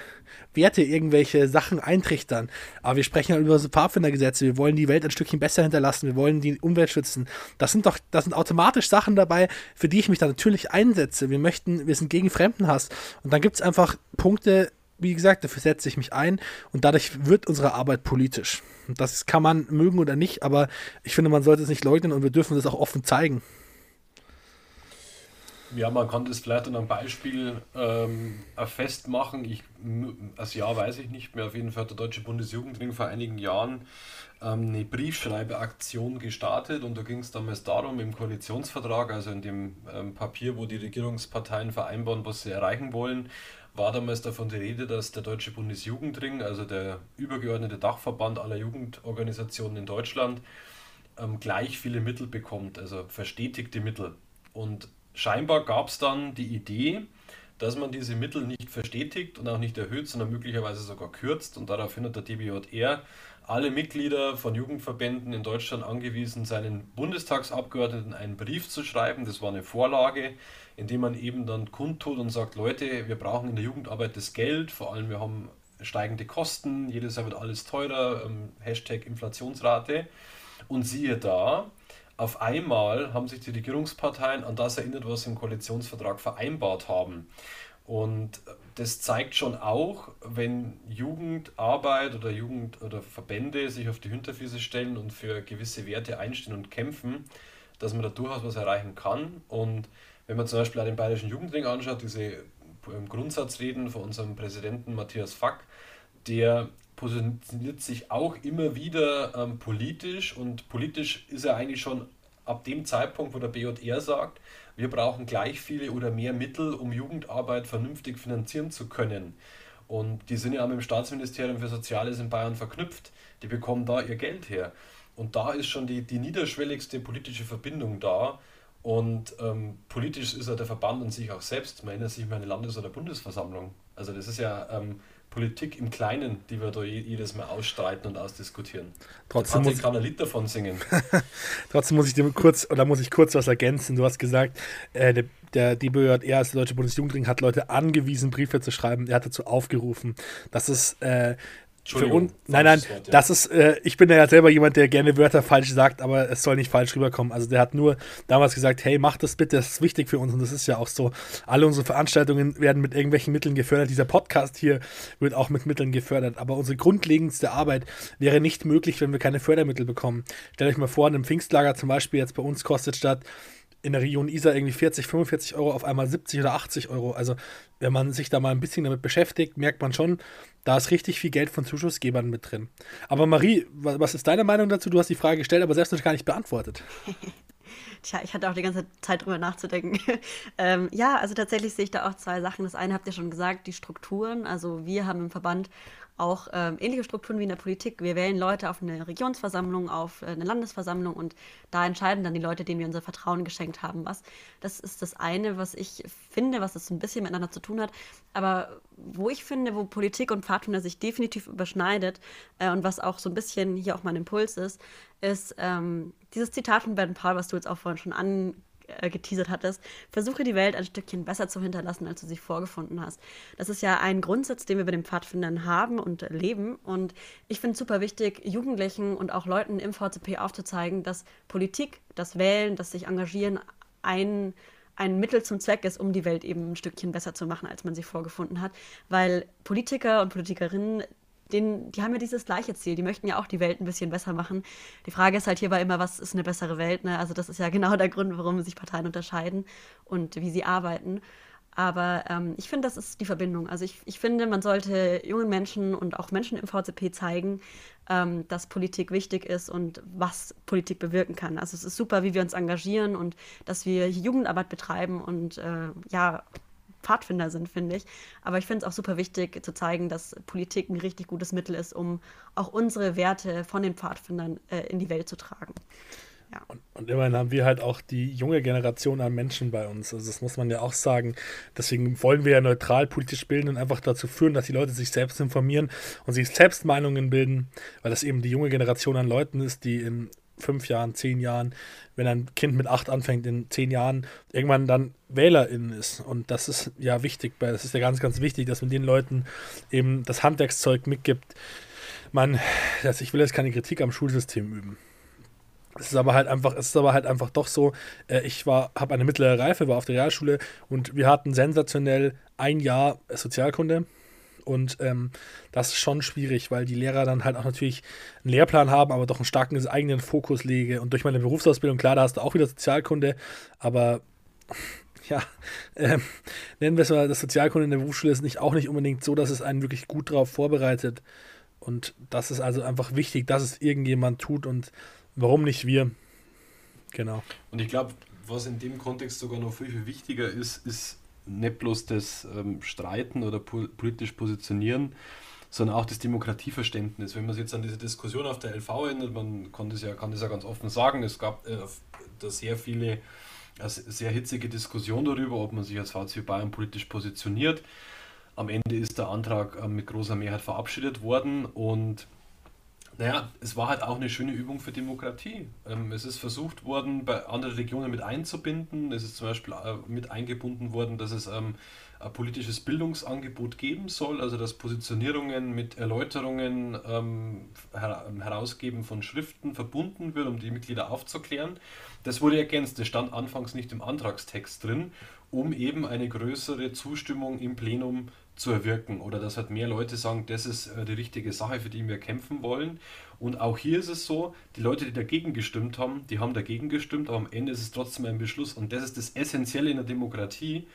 Werte, irgendwelche Sachen eintrichtern. Aber wir sprechen halt über so Pfadfindergesetze. Wir wollen die Welt ein Stückchen besser hinterlassen. Wir wollen die Umwelt schützen. Das sind doch, das sind automatisch Sachen dabei, für die ich mich da natürlich einsetze. Wir möchten, wir sind gegen Fremdenhass. Und dann gibt es einfach Punkte, wie gesagt, dafür setze ich mich ein und dadurch wird unsere Arbeit politisch. Und das kann man mögen oder nicht, aber ich finde, man sollte es nicht leugnen und wir dürfen das auch offen zeigen. Ja, man kann das vielleicht an einem Beispiel ähm, festmachen. Ich, also ja, weiß ich nicht mehr. Auf jeden Fall hat der Deutsche Bundesjugendring vor einigen Jahren ähm, eine Briefschreibeaktion gestartet und da ging es damals darum, im Koalitionsvertrag, also in dem ähm, Papier, wo die Regierungsparteien vereinbaren, was sie erreichen wollen, war damals davon die Rede, dass der Deutsche Bundesjugendring, also der übergeordnete Dachverband aller Jugendorganisationen in Deutschland, ähm, gleich viele Mittel bekommt, also verstetigte Mittel. Und scheinbar gab es dann die Idee, dass man diese Mittel nicht verstetigt und auch nicht erhöht, sondern möglicherweise sogar kürzt. Und daraufhin hat der DBJR alle Mitglieder von Jugendverbänden in Deutschland angewiesen, seinen Bundestagsabgeordneten einen Brief zu schreiben. Das war eine Vorlage, in dem man eben dann kundtut und sagt, Leute, wir brauchen in der Jugendarbeit das Geld, vor allem wir haben steigende Kosten, jedes Jahr wird alles teurer, ähm, Hashtag Inflationsrate. Und siehe da, auf einmal haben sich die Regierungsparteien an das erinnert, was sie im Koalitionsvertrag vereinbart haben. Und das zeigt schon auch, wenn Jugendarbeit oder Jugend oder Verbände sich auf die Hinterfüße stellen und für gewisse Werte einstehen und kämpfen, dass man da durchaus was erreichen kann. Und wenn man zum Beispiel auch den Bayerischen Jugendring anschaut, diese Grundsatzreden von unserem Präsidenten Matthias Fack, der positioniert sich auch immer wieder ähm, politisch und politisch ist er eigentlich schon ab dem Zeitpunkt, wo der BJR sagt, wir brauchen gleich viele oder mehr Mittel, um Jugendarbeit vernünftig finanzieren zu können. Und die sind ja mit dem Staatsministerium für Soziales in Bayern verknüpft. Die bekommen da ihr Geld her. Und da ist schon die, die niederschwelligste politische Verbindung da. Und ähm, politisch ist ja der Verband an sich auch selbst. Man erinnert sich an eine Landes- oder Bundesversammlung. Also das ist ja ähm, Politik im Kleinen, die wir da jedes Mal ausstreiten und ausdiskutieren. Trotzdem muss ich kann ein Lied davon singen. Trotzdem muss ich dir kurz, oder muss ich kurz was ergänzen. Du hast gesagt, äh, der, der DBJR als der Deutsche Bundesjugendring hat Leute angewiesen, Briefe zu schreiben. Er hat dazu aufgerufen. Das ist äh, für uns, nein, nein, Wort, ja. das ist, äh, ich bin ja selber jemand, der gerne Wörter falsch sagt, aber es soll nicht falsch rüberkommen. Also der hat nur damals gesagt, hey, mach das bitte, das ist wichtig für uns und das ist ja auch so. Alle unsere Veranstaltungen werden mit irgendwelchen Mitteln gefördert. Dieser Podcast hier wird auch mit Mitteln gefördert, aber unsere grundlegendste Arbeit wäre nicht möglich, wenn wir keine Fördermittel bekommen. Stellt euch mal vor, ein Pfingstlager zum Beispiel jetzt bei uns kostet statt in der Region Isar irgendwie 40, 45 Euro, auf einmal 70 oder 80 Euro. Also wenn man sich da mal ein bisschen damit beschäftigt, merkt man schon, da ist richtig viel Geld von Zuschussgebern mit drin. Aber Marie, was ist deine Meinung dazu? Du hast die Frage gestellt, aber selbst noch gar nicht beantwortet. Tja, ich hatte auch die ganze Zeit drüber nachzudenken. ähm, ja, also tatsächlich sehe ich da auch zwei Sachen. Das eine habt ihr schon gesagt, die Strukturen. Also wir haben im Verband auch ähm, ähnliche Strukturen wie in der Politik. Wir wählen Leute auf eine Regionsversammlung, auf äh, eine Landesversammlung und da entscheiden dann die Leute, denen wir unser Vertrauen geschenkt haben, was. Das ist das eine, was ich finde, was es ein bisschen miteinander zu tun hat. Aber wo ich finde, wo Politik und Pfadfinder sich definitiv überschneidet äh, und was auch so ein bisschen hier auch mein Impuls ist, ist ähm, dieses Zitat von Ben Paul, was du jetzt auch vorhin schon an äh, geteasert hattest, versuche die Welt ein Stückchen besser zu hinterlassen, als du sie vorgefunden hast. Das ist ja ein Grundsatz, den wir bei den Pfadfindern haben und leben. Und ich finde es super wichtig, Jugendlichen und auch Leuten im VCP aufzuzeigen, dass Politik, das Wählen, das sich engagieren, ein ein Mittel zum Zweck ist, um die Welt eben ein Stückchen besser zu machen, als man sie vorgefunden hat. Weil Politiker und Politikerinnen den, die haben ja dieses gleiche Ziel. Die möchten ja auch die Welt ein bisschen besser machen. Die Frage ist halt hierbei immer, was ist eine bessere Welt? Ne? Also das ist ja genau der Grund, warum sich Parteien unterscheiden und wie sie arbeiten. Aber ähm, ich finde, das ist die Verbindung. Also ich, ich finde, man sollte jungen Menschen und auch Menschen im VCP zeigen, ähm, dass Politik wichtig ist und was Politik bewirken kann. Also es ist super, wie wir uns engagieren und dass wir Jugendarbeit betreiben und äh, ja, Pfadfinder sind, finde ich. Aber ich finde es auch super wichtig zu zeigen, dass Politik ein richtig gutes Mittel ist, um auch unsere Werte von den Pfadfindern äh, in die Welt zu tragen. Ja. Und, und, immerhin haben wir halt auch die junge Generation an Menschen bei uns. Also das muss man ja auch sagen. Deswegen wollen wir ja neutral politisch bilden und einfach dazu führen, dass die Leute sich selbst informieren und sich selbst Meinungen bilden, weil das eben die junge Generation an Leuten ist, die im fünf Jahren, zehn Jahren, wenn ein Kind mit acht anfängt, in zehn Jahren irgendwann dann Wählerin ist. Und das ist ja wichtig, das ist ja ganz, ganz wichtig, dass man den Leuten eben das Handwerkszeug mitgibt. Man, das, ich will jetzt keine Kritik am Schulsystem üben. Es ist aber halt einfach, es ist aber halt einfach doch so, äh, ich war, habe eine mittlere Reife, war auf der Realschule und wir hatten sensationell ein Jahr Sozialkunde. Und ähm, das ist schon schwierig, weil die Lehrer dann halt auch natürlich einen Lehrplan haben, aber doch einen starken eigenen Fokus lege. Und durch meine Berufsausbildung, klar, da hast du auch wieder Sozialkunde, aber ja, äh, nennen wir es mal, das Sozialkunde in der Berufsschule ist nicht, auch nicht unbedingt so, dass es einen wirklich gut darauf vorbereitet. Und das ist also einfach wichtig, dass es irgendjemand tut und Warum nicht wir? Genau. Und ich glaube, was in dem Kontext sogar noch viel, viel wichtiger ist, ist nicht bloß das ähm, Streiten oder po politisch Positionieren, sondern auch das Demokratieverständnis. Wenn man sich jetzt an diese Diskussion auf der LV erinnert, man kann das ja, kann das ja ganz offen sagen, es gab äh, da sehr viele, also sehr hitzige Diskussion darüber, ob man sich als VC Bayern politisch positioniert. Am Ende ist der Antrag äh, mit großer Mehrheit verabschiedet worden und naja, es war halt auch eine schöne Übung für Demokratie. Ähm, es ist versucht worden, bei anderen Regionen mit einzubinden. Es ist zum Beispiel äh, mit eingebunden worden, dass es ähm, ein politisches Bildungsangebot geben soll, also dass Positionierungen mit Erläuterungen, ähm, her Herausgeben von Schriften verbunden wird, um die Mitglieder aufzuklären. Das wurde ergänzt, das stand anfangs nicht im Antragstext drin, um eben eine größere Zustimmung im Plenum zu zu erwirken oder dass halt mehr Leute sagen, das ist äh, die richtige Sache, für die wir kämpfen wollen. Und auch hier ist es so, die Leute, die dagegen gestimmt haben, die haben dagegen gestimmt, aber am Ende ist es trotzdem ein Beschluss. Und das ist das Essentielle in der Demokratie,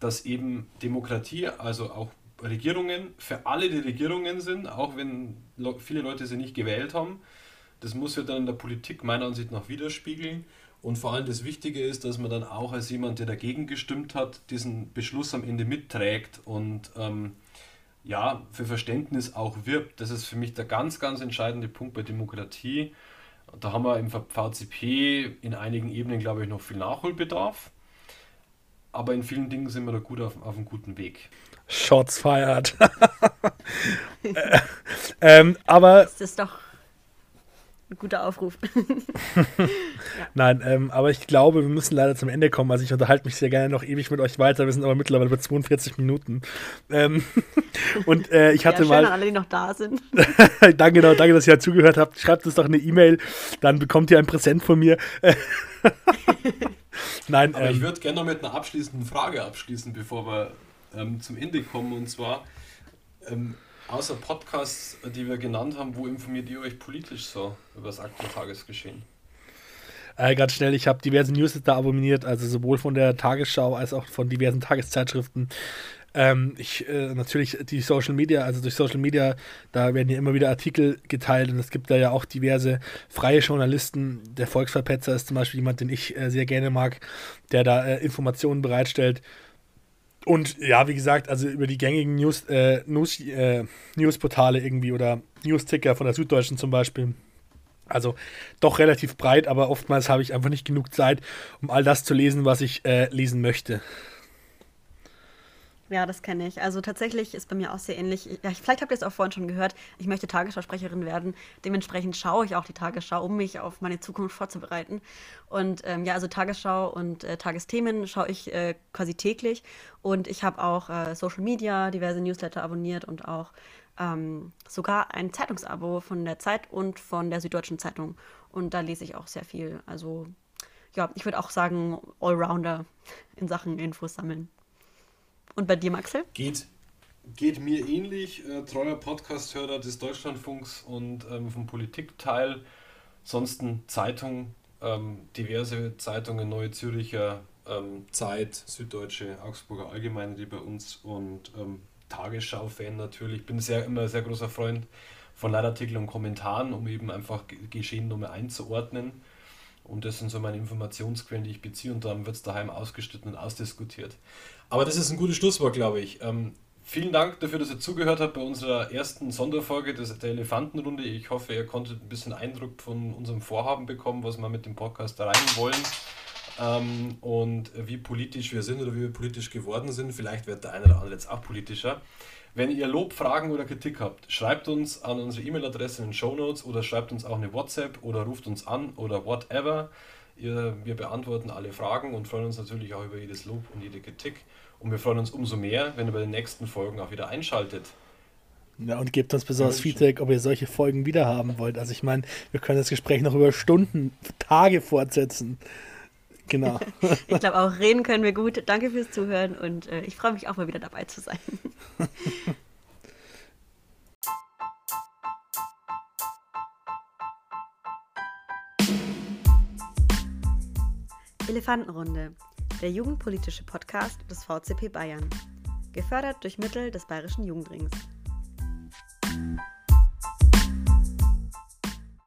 dass eben Demokratie, also auch Regierungen, für alle die Regierungen sind, auch wenn viele Leute sie nicht gewählt haben. Das muss ja dann in der Politik meiner Ansicht nach widerspiegeln. Und vor allem das Wichtige ist, dass man dann auch als jemand, der dagegen gestimmt hat, diesen Beschluss am Ende mitträgt und ähm, ja, für Verständnis auch wirbt. Das ist für mich der ganz, ganz entscheidende Punkt bei Demokratie. Da haben wir im VCP in einigen Ebenen, glaube ich, noch viel Nachholbedarf. Aber in vielen Dingen sind wir da gut auf, auf einem guten Weg. Shots fired. äh, ähm, aber. Das ist doch ein guter Aufruf. ja. Nein, ähm, aber ich glaube, wir müssen leider zum Ende kommen. Also ich unterhalte mich sehr gerne noch ewig mit euch weiter. Wir sind aber mittlerweile bei 42 Minuten. Ähm, und äh, ich hatte ja, mal. An alle, die noch da sind. danke, genau, danke, dass ihr halt zugehört habt. Schreibt uns doch eine E-Mail, dann bekommt ihr ein Präsent von mir. Nein, aber ähm, ich würde gerne noch mit einer abschließenden Frage abschließen, bevor wir ähm, zum Ende kommen. Und zwar, ähm, Außer Podcasts, die wir genannt haben, wo informiert ihr euch politisch so über das aktuelle Tagesgeschehen? Äh, ganz schnell, ich habe diverse Newsletter abonniert, also sowohl von der Tagesschau als auch von diversen Tageszeitschriften. Ähm, ich äh, natürlich die Social Media, also durch Social Media, da werden ja immer wieder Artikel geteilt und es gibt da ja auch diverse freie Journalisten. Der Volksverpetzer ist zum Beispiel jemand, den ich äh, sehr gerne mag, der da äh, Informationen bereitstellt. Und ja, wie gesagt, also über die gängigen News, äh, News, äh, Newsportale irgendwie oder Newsticker von der Süddeutschen zum Beispiel. Also doch relativ breit, aber oftmals habe ich einfach nicht genug Zeit, um all das zu lesen, was ich äh, lesen möchte. Ja, das kenne ich. Also tatsächlich ist bei mir auch sehr ähnlich. Ja, vielleicht habt ihr es auch vorhin schon gehört. Ich möchte Tagesschausprecherin werden. Dementsprechend schaue ich auch die Tagesschau, um mich auf meine Zukunft vorzubereiten. Und ähm, ja, also Tagesschau und äh, Tagesthemen schaue ich äh, quasi täglich. Und ich habe auch äh, Social Media, diverse Newsletter abonniert und auch ähm, sogar ein Zeitungsabo von der Zeit und von der Süddeutschen Zeitung. Und da lese ich auch sehr viel. Also ja, ich würde auch sagen, Allrounder in Sachen Infos sammeln. Und bei dir, Maxel? Geht, geht mir ähnlich. Äh, treuer Podcast-Hörer des Deutschlandfunks und ähm, vom Politikteil. Ansonsten Zeitung, ähm, diverse Zeitungen, Neue Züricher, ähm, Zeit, Süddeutsche, Augsburger Allgemeine, die bei uns und ähm, Tagesschau-Fan natürlich. Ich bin sehr, immer sehr großer Freund von Leitartikeln und Kommentaren, um eben einfach Geschehen nochmal einzuordnen. Und das sind so meine Informationsquellen, die ich beziehe und dann wird es daheim ausgestritten und ausdiskutiert. Aber das ist ein gutes Schlusswort, glaube ich. Ähm, vielen Dank dafür, dass ihr zugehört habt bei unserer ersten Sonderfolge des, der Elefantenrunde. Ich hoffe, ihr konntet ein bisschen Eindruck von unserem Vorhaben bekommen, was wir mit dem Podcast erreichen wollen. Ähm, und wie politisch wir sind oder wie wir politisch geworden sind. Vielleicht wird der eine oder andere jetzt auch politischer. Wenn ihr Lob, Fragen oder Kritik habt, schreibt uns an unsere E-Mail-Adresse in den Show Notes oder schreibt uns auch eine WhatsApp oder ruft uns an oder whatever. Ihr, wir beantworten alle Fragen und freuen uns natürlich auch über jedes Lob und jede Kritik. Und wir freuen uns umso mehr, wenn ihr bei den nächsten Folgen auch wieder einschaltet. Ja, und gebt uns besonders Feedback, ob ihr solche Folgen wieder haben wollt. Also ich meine, wir können das Gespräch noch über Stunden, Tage fortsetzen. Genau. ich glaube auch, reden können wir gut. Danke fürs Zuhören und äh, ich freue mich auch mal wieder dabei zu sein. Elefantenrunde, der jugendpolitische Podcast des VCP Bayern. Gefördert durch Mittel des Bayerischen Jugendrings.